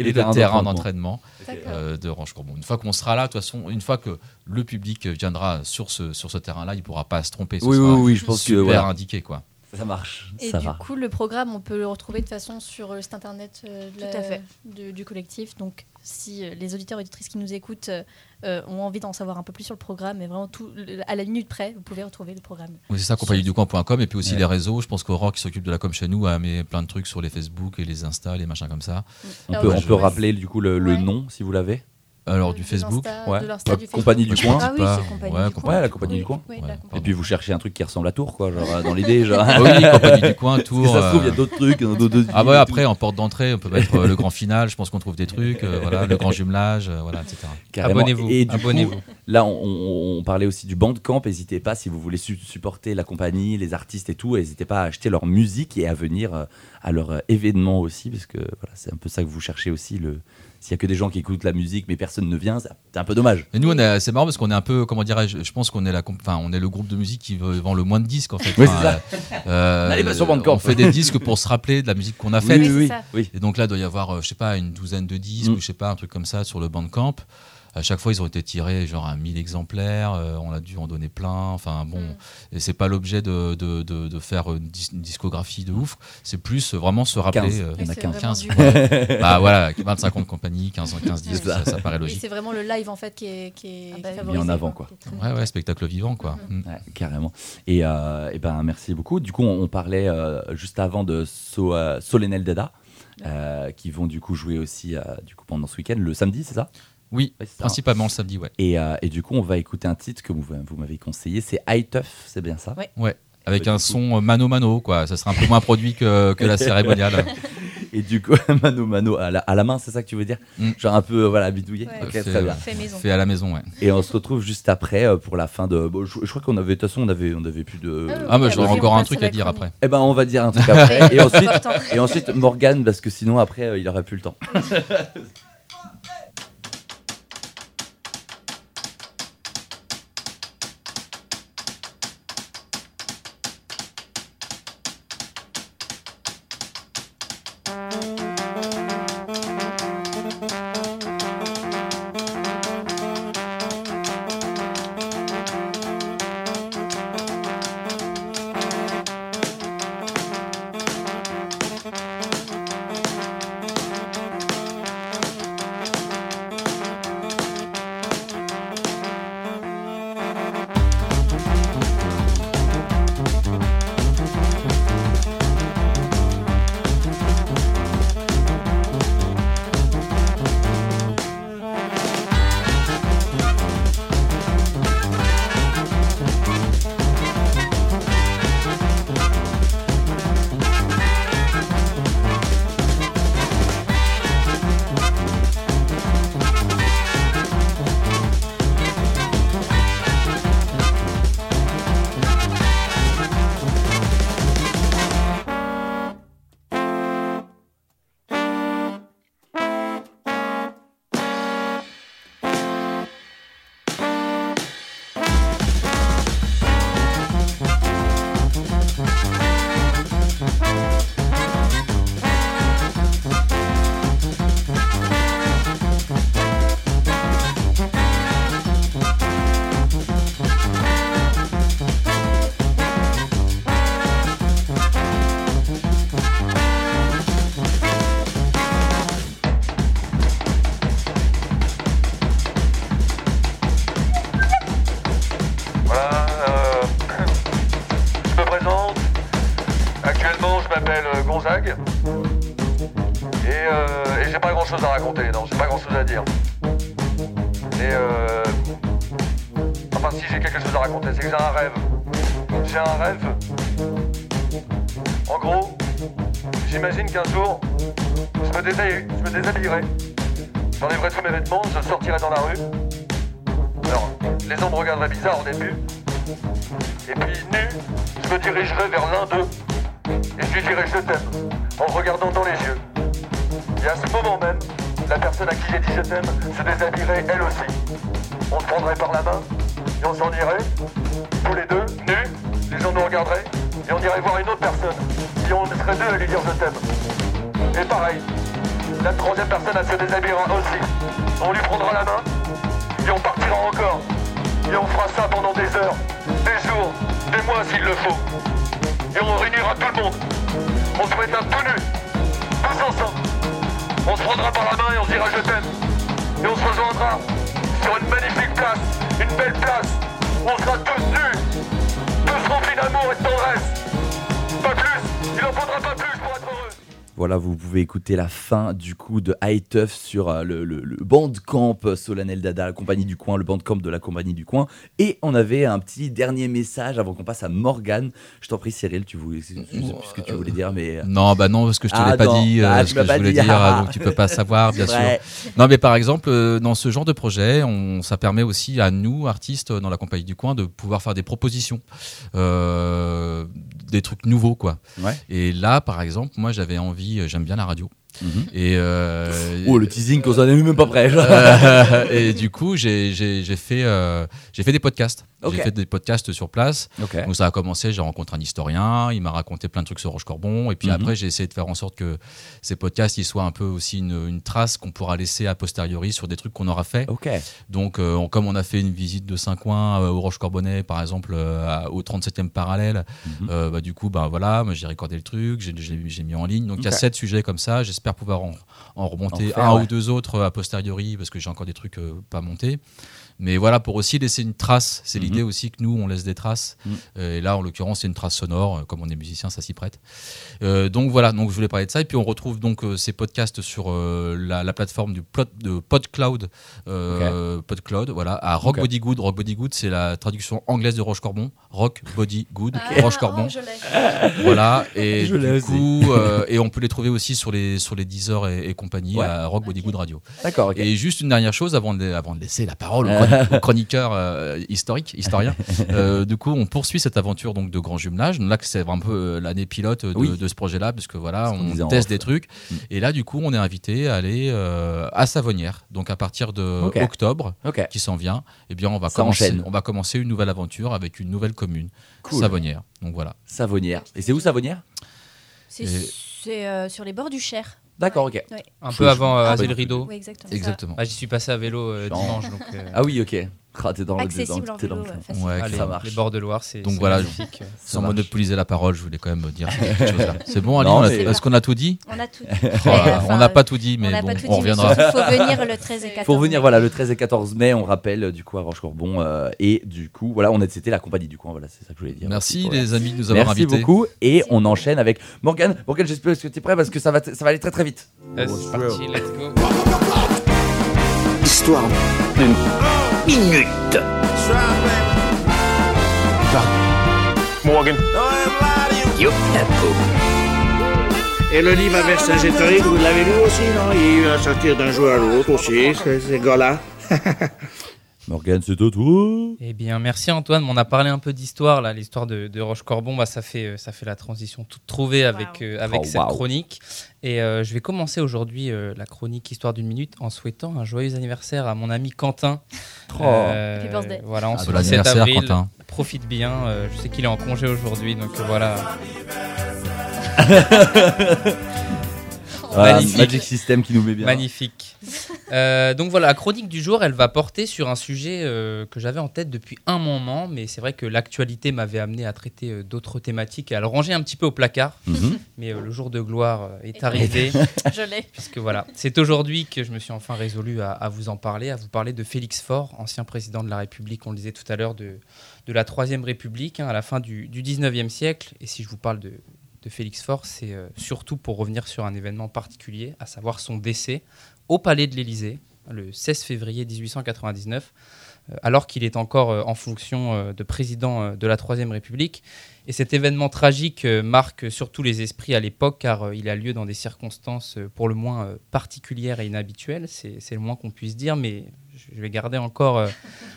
et, le terrain, d'entraînement euh, de Range-Courbon. Une fois qu'on sera là, de toute façon, une fois que le public viendra sur ce, sur ce terrain-là, il ne pourra pas se tromper. Ce Oui, sera oui, oui, je pense que super voilà. indiqué, quoi. Ça marche. Et ça du va. coup, le programme, on peut le retrouver de toute façon sur le site internet euh, de Tout la- à fait. du, du collectif. Donc, si euh, les auditeurs et auditrices qui nous écoutent euh, euh, ont envie d'en savoir un peu plus sur le programme, et vraiment tout, à la minute près, vous pouvez retrouver le programme. Oui, c'est ça, compagnieducoin.com. Et puis aussi Ouais. les réseaux. Je pense qu'Aurore, qui s'occupe de la com chez nous, a mis plein de trucs sur les Facebook et les Insta, les machins comme ça. On Alors, peut, on je- peut rappeler du coup le, nom si vous l'avez. Alors, De- du Facebook. Ouais. du compagnie du coin. Ah oui, compagnie Ouais, du coin. Ouais, la compagnie Oui, du coin. oui, Ouais, la pardon. compagnie. Et puis vous cherchez un truc qui ressemble à Tours, quoi, genre euh, dans l'idée, genre. Ah oui, compagnie du coin, Parce que Tours. ça se trouve, il y euh, a d'autres trucs. d'autres- d'autres Ah ouais, après, en porte d'entrée, on peut mettre euh, le grand final, je pense qu'on trouve des trucs, euh, voilà, le grand jumelage, euh, voilà, etc. Carrément. Abonnez-vous. Et du Abonnez-vous. coup, là, on, on- on parlait aussi du Bandcamp. N'hésitez pas, si vous voulez su- supporter la compagnie, les artistes et tout, n'hésitez pas à acheter leur musique et à venir euh, à leur euh, événement aussi, parce que voilà, c'est un peu ça que vous cherchez aussi. Le... S'il y a que des gens qui écoutent la musique, mais personne ne vient, c'est un peu dommage. Et nous, c'est marrant parce qu'on est un peu, comment dirais-je, je pense qu'on est la, enfin, on est le groupe de musique qui vend le moins de disques en fait. Oui, Enfin, euh, N'allez pas sur Bandcamp. On fait des disques pour se rappeler de la musique qu'on a faite. Oui, oui, ça. oui. Et donc là, il doit y avoir, euh, je sais pas, une douzaine de disques Mm. ou je sais pas, un truc comme ça sur le Bandcamp. À chaque fois, ils ont été tirés genre à 1000 exemplaires. euh, on a dû en donner plein. Enfin bon, Mm. et c'est pas l'objet de, de, de- de faire une, dis- une discographie de ouf. C'est plus euh, vraiment se rappeler. 15. euh, Il y en a C'est 15. vraiment 15. du- bah voilà, 25 ans de compagnie, 15, 15 disques, ça. paraît Et logique. c'est vraiment le live en fait qui est, qui est, Ah bah favorisé, Mis en avant, quoi. Très- Ouais, ouais, spectacle vivant, quoi. Mm. Ouais, carrément. Et, euh, eh ben, merci beaucoup. Du coup, on, on parlait euh, juste avant de So, euh, Solennel Dada, euh, qui vont du coup jouer aussi euh, du coup, pendant ce week-end, le samedi, c'est ça? Oui, Ouais, principalement le samedi, ouais. et, euh, et du coup, on va écouter un titre que vous, vous m'avez conseillé, c'est High Tough, c'est bien ça? Ouais. Ouais. Avec un son euh, mano mano, quoi. Ça sera un peu moins produit que, que la cérémoniale. Et du coup, mano mano à la, à la main, c'est ça que tu veux dire? Mm. Genre un peu, euh, voilà, bidouillé Ouais. Fait, très bien. Fait maison. Fait à la maison, ouais. Et on se retrouve juste après pour la fin de. bon, je, je crois qu'on avait, de toute façon, on avait, on avait plus de. Ah Ah, bah j'aurais encore un truc à dire chronique. après. Eh ben, on va dire un truc après. et ensuite, et ensuite Morgane, parce que sinon après, euh, il aurait plus le temps. Et on fera ça pendant des heures, des jours, des mois s'il le faut. Et on réunira tout le monde. On se mettra tout nus, tous ensemble. On se prendra par la main et on se dira je t'aime. Et on se rejoindra sur une magnifique place, une belle place, on sera tous nus, tous remplis d'amour et de tendresse. Pas plus, il en faudra pas plus. Voilà, vous pouvez écouter la fin du coup de High Tough sur euh, le, le, le bandcamp Solennel Dada, la compagnie du coin, le bandcamp de la compagnie du coin. Et on avait un petit dernier message avant qu'on passe à Morgane. Je t'en prie, Cyril, tu voulais, je sais plus ce que tu voulais dire, mais. euh, Non, bah non, parce que je te Ah, l'ai pas non. dit, euh, Ah, ce que je pas voulais dire, Ah. donc tu peux pas savoir, bien sûr. Non, mais par exemple, euh, dans ce genre de projet, on, ça permet aussi à nous, artistes dans la compagnie du coin, de pouvoir faire des propositions, euh, des trucs nouveaux, quoi. Ouais. Et là, par exemple, moi, j'avais envie, euh, j'aime bien la radio. Mhm. Et euh, Oh, le teasing qu'on s'en est même pas prêt. euh, et du coup, j'ai j'ai- j'ai fait, euh, j'ai fait des podcasts. J'ai fait des podcasts sur place. Donc ça a commencé, j'ai rencontré un historien, il m'a raconté plein de trucs sur Roche-Corbon, et puis Mhm. après j'ai essayé de faire en sorte que ces podcasts ils soient un peu aussi une, une trace qu'on pourra laisser a posteriori sur des trucs qu'on aura fait. Donc euh, on- comme on a fait une visite de Saint-Coin euh, au Roche-Corbonnais par exemple euh, à- au 37e parallèle, Mhm. euh, bah, du coup bah voilà, moi, j'ai recordé le truc, j'ai- j'ai j'ai mis en ligne. Donc il y a sept sujets comme ça, j'espère pouvoir en, en remonter En faire, un ouais. ou deux autres euh, a posteriori parce que j'ai encore des trucs euh, pas montés. Mais voilà, pour aussi laisser une trace, c'est Mhm. l'idée aussi que nous, on laisse des traces. Mhm. Euh, et là, en l'occurrence, c'est une trace sonore. euh, Comme on est musicien, ça s'y prête. Euh, donc voilà, donc je voulais parler de ça. Et puis on retrouve donc euh, ces podcasts sur euh, la, la plateforme du plot, de PodCloud. Euh, PodCloud, voilà, à Rock Ok. Body Good. Rock Body Good, c'est la traduction anglaise de Roche Corbon. Rock Body Good, Ah, Roche Corbon. oh, je l'ai. Voilà, et Je l'ai du coup, euh, et on peut les trouver aussi sur les, sur les Deezer et, et compagnie Ouais. à Rock Body Good Radio. D'accord. Et juste une dernière chose avant de, avant de laisser la parole au chroniqueur euh, historique, historien. Euh, du coup, on poursuit cette aventure donc de grand jumelage. Là, c'est un peu euh, l'année pilote de, Oui. de ce projet-là, parce que voilà, on en teste off. des trucs. Mm. Et là, du coup, on est invité à aller euh, à Savonnière. Donc à partir de octobre, qui s'en vient, eh bien, on va Ça commencer, enchaîne. on va commencer une nouvelle aventure avec une nouvelle commune, Cool. Savonnière. Donc voilà. Savonnière. Et c'est où Savonnière? C'est euh, sur les bords du Cher. D'accord, ok. Un peu avant euh, Ah. Rideau. Oui, exactement. Exactement. Ah, J'y suis passé à vélo euh, dimanche. Donc, euh, Ah oui, ok. Ah, t'es dans le Accessible dans- en dans vélo, le- euh, facile. Ouais, les, ça marche. les bords de Loire, c'est Donc c'est voilà, magnifique. Sans monopoliser la parole, je voulais quand même dire. C'est bon, Ali on Est-ce qu'on a tout dit On a tout. Oh là, enfin, On n'a pas tout dit, on mais n'a bon, pas tout dit, on mais reviendra. surtout, faut venir le 13 et 14. Faut venir voilà le 13 et 14 mai, on rappelle euh, du coup à Roche-Corbon euh, et du coup voilà on a c'était la compagnie du coin voilà c'est ça que je voulais dire. Merci les amis de nous avoir Merci invités. beaucoup et on enchaîne avec Morgan. Morgan j'espère que tu es prêt parce que ça va ça va aller très très vite. Euh, c'est parti, let's go. Histoire d'une minute. Morgan. Youp, la peau. Et le livre avec Saint-Gétorix, vous l'avez lu aussi, non? Il va sortir d'un jour à l'autre aussi, ce- ces gars-là. Morgan c'est toi. Eh bien, merci Antoine. On a parlé un peu d'histoire là, l'histoire de, de Roche-Corbon. Bah, ça fait euh, ça fait la transition toute trouvée avec Wow. euh, avec Oh, cette wow. chronique. Et euh, je vais commencer aujourd'hui euh, la chronique Histoire d'une minute en souhaitant un joyeux anniversaire à mon ami Quentin. Oh. Euh. Voilà, on Ah, se 7 anniversaire, avril. Quentin. Profite bien. euh, je sais qu'il est en congé aujourd'hui, donc euh, voilà. Voilà, Magnifique. Magic System qui nous met bien. Magnifique. Euh, donc voilà, la chronique du jour, elle va porter sur un sujet euh, que j'avais en tête depuis un moment, mais c'est vrai que l'actualité m'avait amené à traiter euh, d'autres thématiques et à le ranger un petit peu au placard. Mhm. Mais euh, le jour de gloire euh, est arrivé, Je l'ai. puisque voilà, c'est aujourd'hui que je me suis enfin résolu à, à vous en parler, à vous parler de Félix Faure, ancien président de la République, on le disait tout à l'heure, de, de la Troisième République, hein, à la fin du, du 19e siècle. Et si je vous parle de de Félix Faure, c'est euh, surtout pour revenir sur un événement particulier, à savoir son décès au Palais de l'Élysée, le 16 février 1899, euh, alors qu'il est encore euh, en fonction de président de la Troisième République. Et cet événement tragique marque surtout les esprits à l'époque, car il a lieu dans des circonstances pour le moins particulières et inhabituelles, c'est le moins qu'on puisse dire, mais je vais garder encore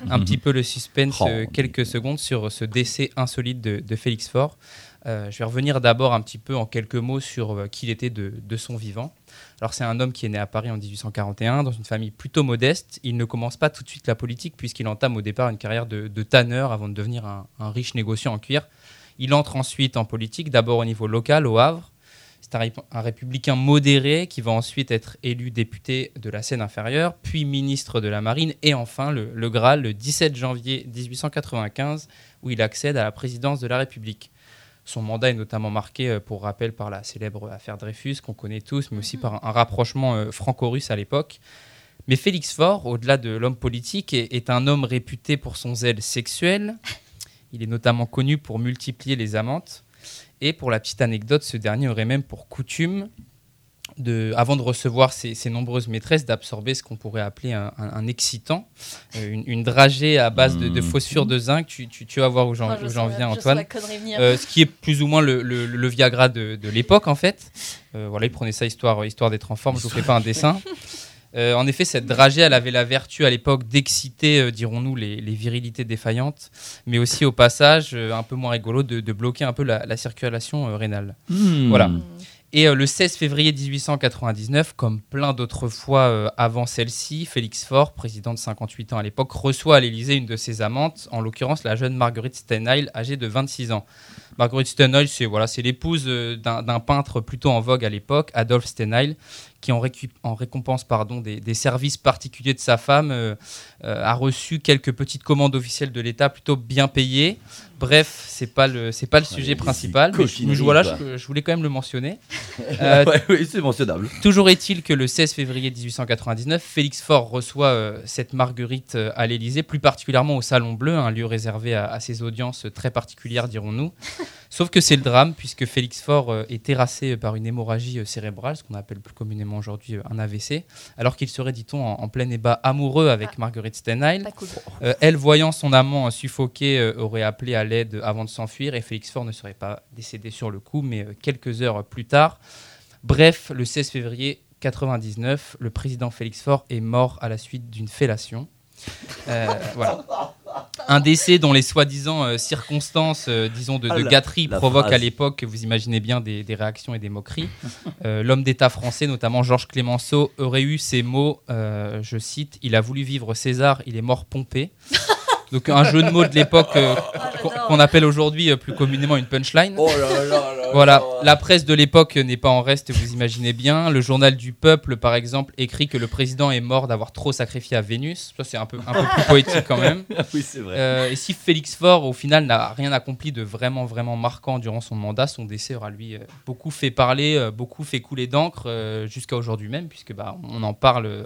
un petit peu le suspense Oh, quelques secondes sur ce décès insolite de, de Félix Faure. Euh, je vais revenir d'abord un petit peu en quelques mots sur euh, qui il était de, son vivant. Alors c'est un homme qui est né à Paris en 1841 dans une famille plutôt modeste. Il ne commence pas tout de suite la politique puisqu'il entame au départ une carrière de, tanneur avant de devenir un, riche négociant en cuir. Il entre ensuite en politique, d'abord au niveau local au Havre. C'est un, ré- un républicain modéré qui va ensuite être élu député de la Seine inférieure, puis ministre de la Marine et enfin le Graal le 17 janvier 1895 où il accède à la présidence de la République. Son mandat est notamment marqué, euh, pour rappel, par la célèbre affaire Dreyfus, qu'on connaît tous, mais aussi par un, un rapprochement euh, franco-russe à l'époque. Mais Félix Faure, au-delà de l'homme politique, est, est un homme réputé pour son zèle sexuel. Il est notamment connu pour multiplier les amantes. Et pour la petite anecdote, ce dernier aurait même pour coutume, de, avant de recevoir ses, ses nombreuses maîtresses, d'absorber ce qu'on pourrait appeler un, un- un excitant, euh, une, une dragée à base de, de Mmh. phosphore de zinc. Tu, tu- tu vas voir où j'en Oh, viens, Antoine. la connerie venir. Euh, ce qui est plus ou moins le, le- le Viagra de, de l'époque, en fait. Euh, voilà, il prenait ça histoire, histoire d'être en forme. Je vous fais pas un dessin. Euh, en effet, cette dragée, elle avait la vertu à l'époque d'exciter, euh, dirons-nous, les, les virilités défaillantes, mais aussi au passage, euh, un peu moins rigolo, de, de bloquer un peu la, la circulation euh, rénale. Hmm. Voilà. Et euh, le 16 février 1899, comme plein d'autres fois euh, avant celle-ci, Félix Faure, président de 58 ans à l'époque, reçoit à l'Élysée une de ses amantes, en l'occurrence la jeune Marguerite Stenheil, âgée de 26 ans. Marguerite Stenheil, c'est l'épouse euh, d'un d'un peintre plutôt en vogue à l'époque, Adolphe Stenheil, qui en, récompense pardon, des, des services particuliers de sa femme, euh, euh, a reçu quelques petites commandes officielles de l'État plutôt bien payées. Bref, c'est pas le c'est pas le sujet principal, mais, je- voilà, voulais quand même le mentionner. Euh, Ouais, oui, c'est mentionnable. Toujours est-il que le 16 février 1899, Félix Faure reçoit euh, cette Marguerite euh, à l'Élysée, plus particulièrement au Salon Bleu, un lieu réservé à, à ses audiences très particulières, dirons-nous. Sauf que c'est le drame, puisque Félix Faure est terrassé par une hémorragie cérébrale, ce qu'on appelle plus communément aujourd'hui euh, un AVC, alors qu'il serait, dit-on, en, en plein ébat amoureux avec Marguerite Stenheil. Cool. Euh, elle, voyant son amant suffoqué, euh, aurait appelé à l'aide avant de s'enfuir et Félix Faure ne serait pas décédé sur le coup, mais euh, quelques heures plus tard. Bref, le 16 février 99, le président Félix Faure est mort à la suite d'une fellation. Euh, voilà. Un décès dont les soi-disant euh, circonstances, euh, disons, de, Ah, la- gâterie la provoquent phrase. à l'époque, vous imaginez bien, des, des réactions et des moqueries. Euh, L'homme d'État français, notamment Georges Clémenceau, aurait eu ces mots, euh, je cite, Il a voulu vivre César, il est mort Pompée. Donc un jeu de mots de l'époque euh, qu'on qu'on appelle aujourd'hui euh, plus communément une punchline. Oh là là là Voilà, là. la presse de l'époque n'est pas en reste, vous imaginez bien. Le journal du peuple, par exemple, écrit que le président est mort d'avoir trop sacrifié à Vénus. Ça, c'est un peu, un peu plus poétique quand même. oui, c'est vrai. Euh, et si Félix Faure, au final, n'a rien accompli de vraiment, vraiment marquant durant son mandat, son décès aura lui euh, beaucoup fait parler, euh, beaucoup fait couler d'encre euh, jusqu'à aujourd'hui même, puisque bah, on en parle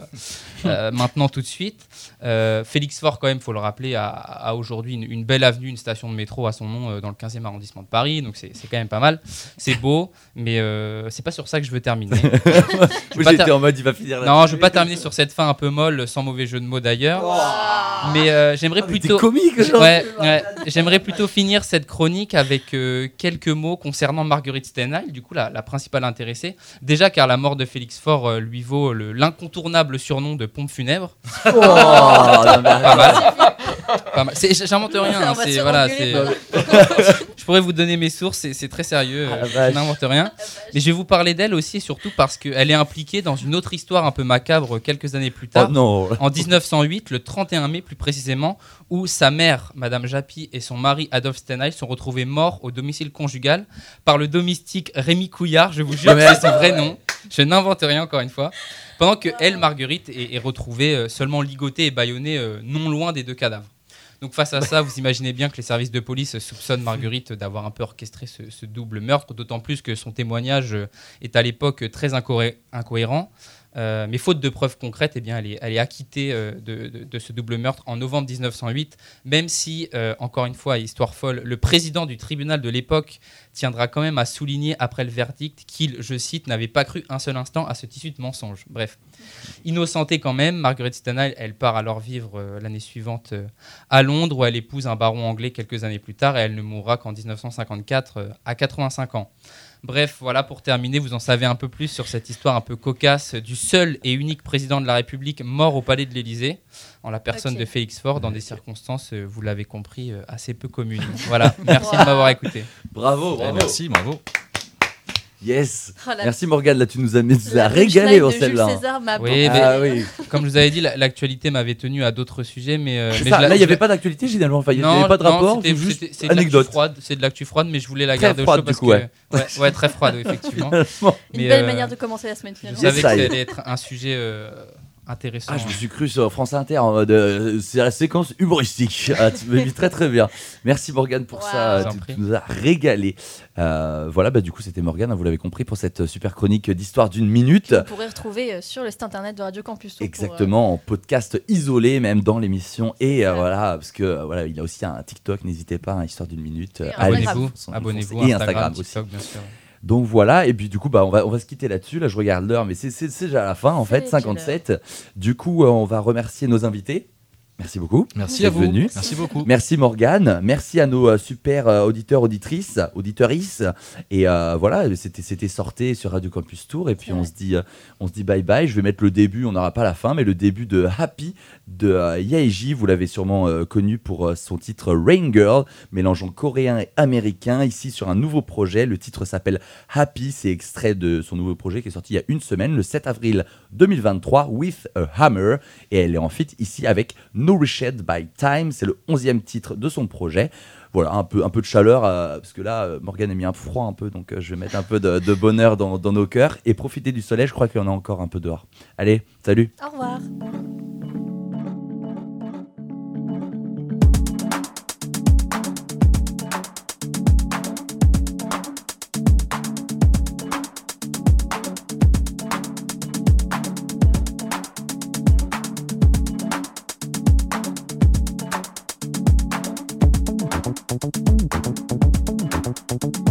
euh, maintenant tout de suite. Félix Faure, quand même, faut le rappeler, a, a aujourd'hui une, une belle avenue, une station de métro à son nom dans le 15e arrondissement de Paris, donc c'est quand même pas mal. C'est beau, mais euh, c'est pas sur ça que je veux terminer. J'étais ter- en mode, il va finir non, je veux pas terminer sur cette fin un peu molle, sans mauvais jeu de mots d'ailleurs. Mais euh, j'aimerais Ah, plutôt. comique, genre. Ouais, ouais. J'aimerais plutôt finir cette chronique avec euh, quelques mots concernant Marguerite Stenheil, du coup la, la principale intéressée. Déjà car la mort de Félix Faure euh, lui vaut le- l'incontournable surnom de pompe funèbre. Oh, non, Pas mal. Pas mal. C'est- J'invente rien. Hein, voilà, je pourrais vous donner mes sources, c'est très sérieux. Ah, euh, je n'invente rien. Mais je vais vous parler d'elle aussi, et surtout parce qu'elle est impliquée dans une autre histoire un peu macabre quelques années plus Oh tard. non. En 1908, le 31 mai plus précisément, où sa mère, Madame Japy, et son mari Adolphe Stenheil sont retrouvés morts au domicile conjugal par le domestique Rémi Couillard. Je vous jure c'est son vrai nom. Je n'invente rien encore une fois. Pendant que elle, Marguerite, est, est retrouvée euh, seulement ligotée et bâillonnée euh, non loin des deux cadavres. Donc face à ça, vous imaginez bien que les services de police soupçonnent Marguerite d'avoir un peu orchestré ce, ce double meurtre, d'autant plus que son témoignage est à l'époque très incohé- incohérent. Euh, mais faute de preuves concrètes, eh elle, est, acquittée euh, de, ce double meurtre en novembre 1908, même si, euh, encore une fois, histoire folle, le président du tribunal de l'époque tiendra quand même à souligner après le verdict qu'il, je cite, n'avait pas cru un seul instant à ce tissu de mensonge. Bref, innocentée quand même, Marguerite Stannard, elle part alors vivre l'année suivante à Londres, où elle épouse un baron anglais quelques années plus tard, et elle ne mourra qu'en 1954 euh, à 85 ans. Bref, voilà pour terminer, vous en savez un peu plus sur cette histoire un peu cocasse du seul et unique président de la République mort au palais de l'Élysée, en la personne de Félix Faure, dans des circonstances, euh, vous l'avez compris, euh, assez peu communes. Voilà, merci de m'avoir écouté. Bravo, Eh, bravo. merci, bravo. Yes. Oh, la- Merci Morgane, là tu nous as, mis, tu la régalé Jules celle-là. César m'a Oui, Ah oui. Comme je vous avais dit, la- l'actualité m'avait tenu à d'autres sujets, mais, euh, mais ça, je la- là il n'y je avait la- pas d'actualité généralement, enfin, il n'y avait pas de non, rapport, c'était- c'est juste c'était- c'est de l'actu anecdote. froide, c'est de l'actu froide, mais je voulais la Très garder froide, au chaud du parce coup, que ouais. ouais, ouais, très froide, effectivement. Une belle euh, manière de commencer la semaine Je finalement. savais que ça allait être un sujet euh, intéressant. Ah, je me suis cru sur France Inter en mode euh, c'est la séquence humoristique. Ah, tu me vis très très bien. Merci Morgane pour Wow. ça, tu, nous as régalé. Euh, voilà, bah, du coup c'était Morgane, hein, vous l'avez compris, pour cette super chronique d'histoire d'une minute. Vous pourrez retrouver euh, sur le site internet de Radio Campus. Tour pour, euh, Exactement, en podcast isolé, même dans l'émission. Et euh, voilà, parce que euh, voilà, il a aussi un TikTok, n'hésitez pas, hein, histoire d'une minute. Euh, Abonnez-vous. Et Instagram, Instagram aussi. Bien sûr. Donc voilà, et puis du coup, bah, on, va, on va se quitter là-dessus. Là, je regarde l'heure, mais c'est déjà la fin en fait, quelle 57. Du coup, euh, on va remercier nos invités. Merci beaucoup. Merci à vous. venu. Merci beaucoup. Merci Morgane, merci à nos euh, super euh, auditeurs, auditrices, auditrices. Et euh, voilà, c'était c'était sorti sur Radio Campus Tour. Et puis on se dit, on se dit bye bye. Je vais mettre le début, on n'aura pas la fin, mais le début de Happy de euh, Yaeji. Vous l'avez sûrement euh, connu pour son titre Rain Girl, mélangeant coréen et américain. Ici sur un nouveau projet, le titre s'appelle Happy. C'est extrait de son nouveau projet qui est sorti il y a une semaine, le 7 avril 2023, With a Hammer. Et elle est en fit ici avec Nourished by Time. C'est le 11e titre de son projet. Voilà, un peu, un peu de chaleur, euh, parce que là, euh, Morgane a mis un froid un peu, donc euh, je vais mettre un peu de, de bonheur dans, dans nos cœurs et profiter du soleil. Je crois qu'il y en a encore un peu dehors. Allez, salut! Au revoir. Thank you.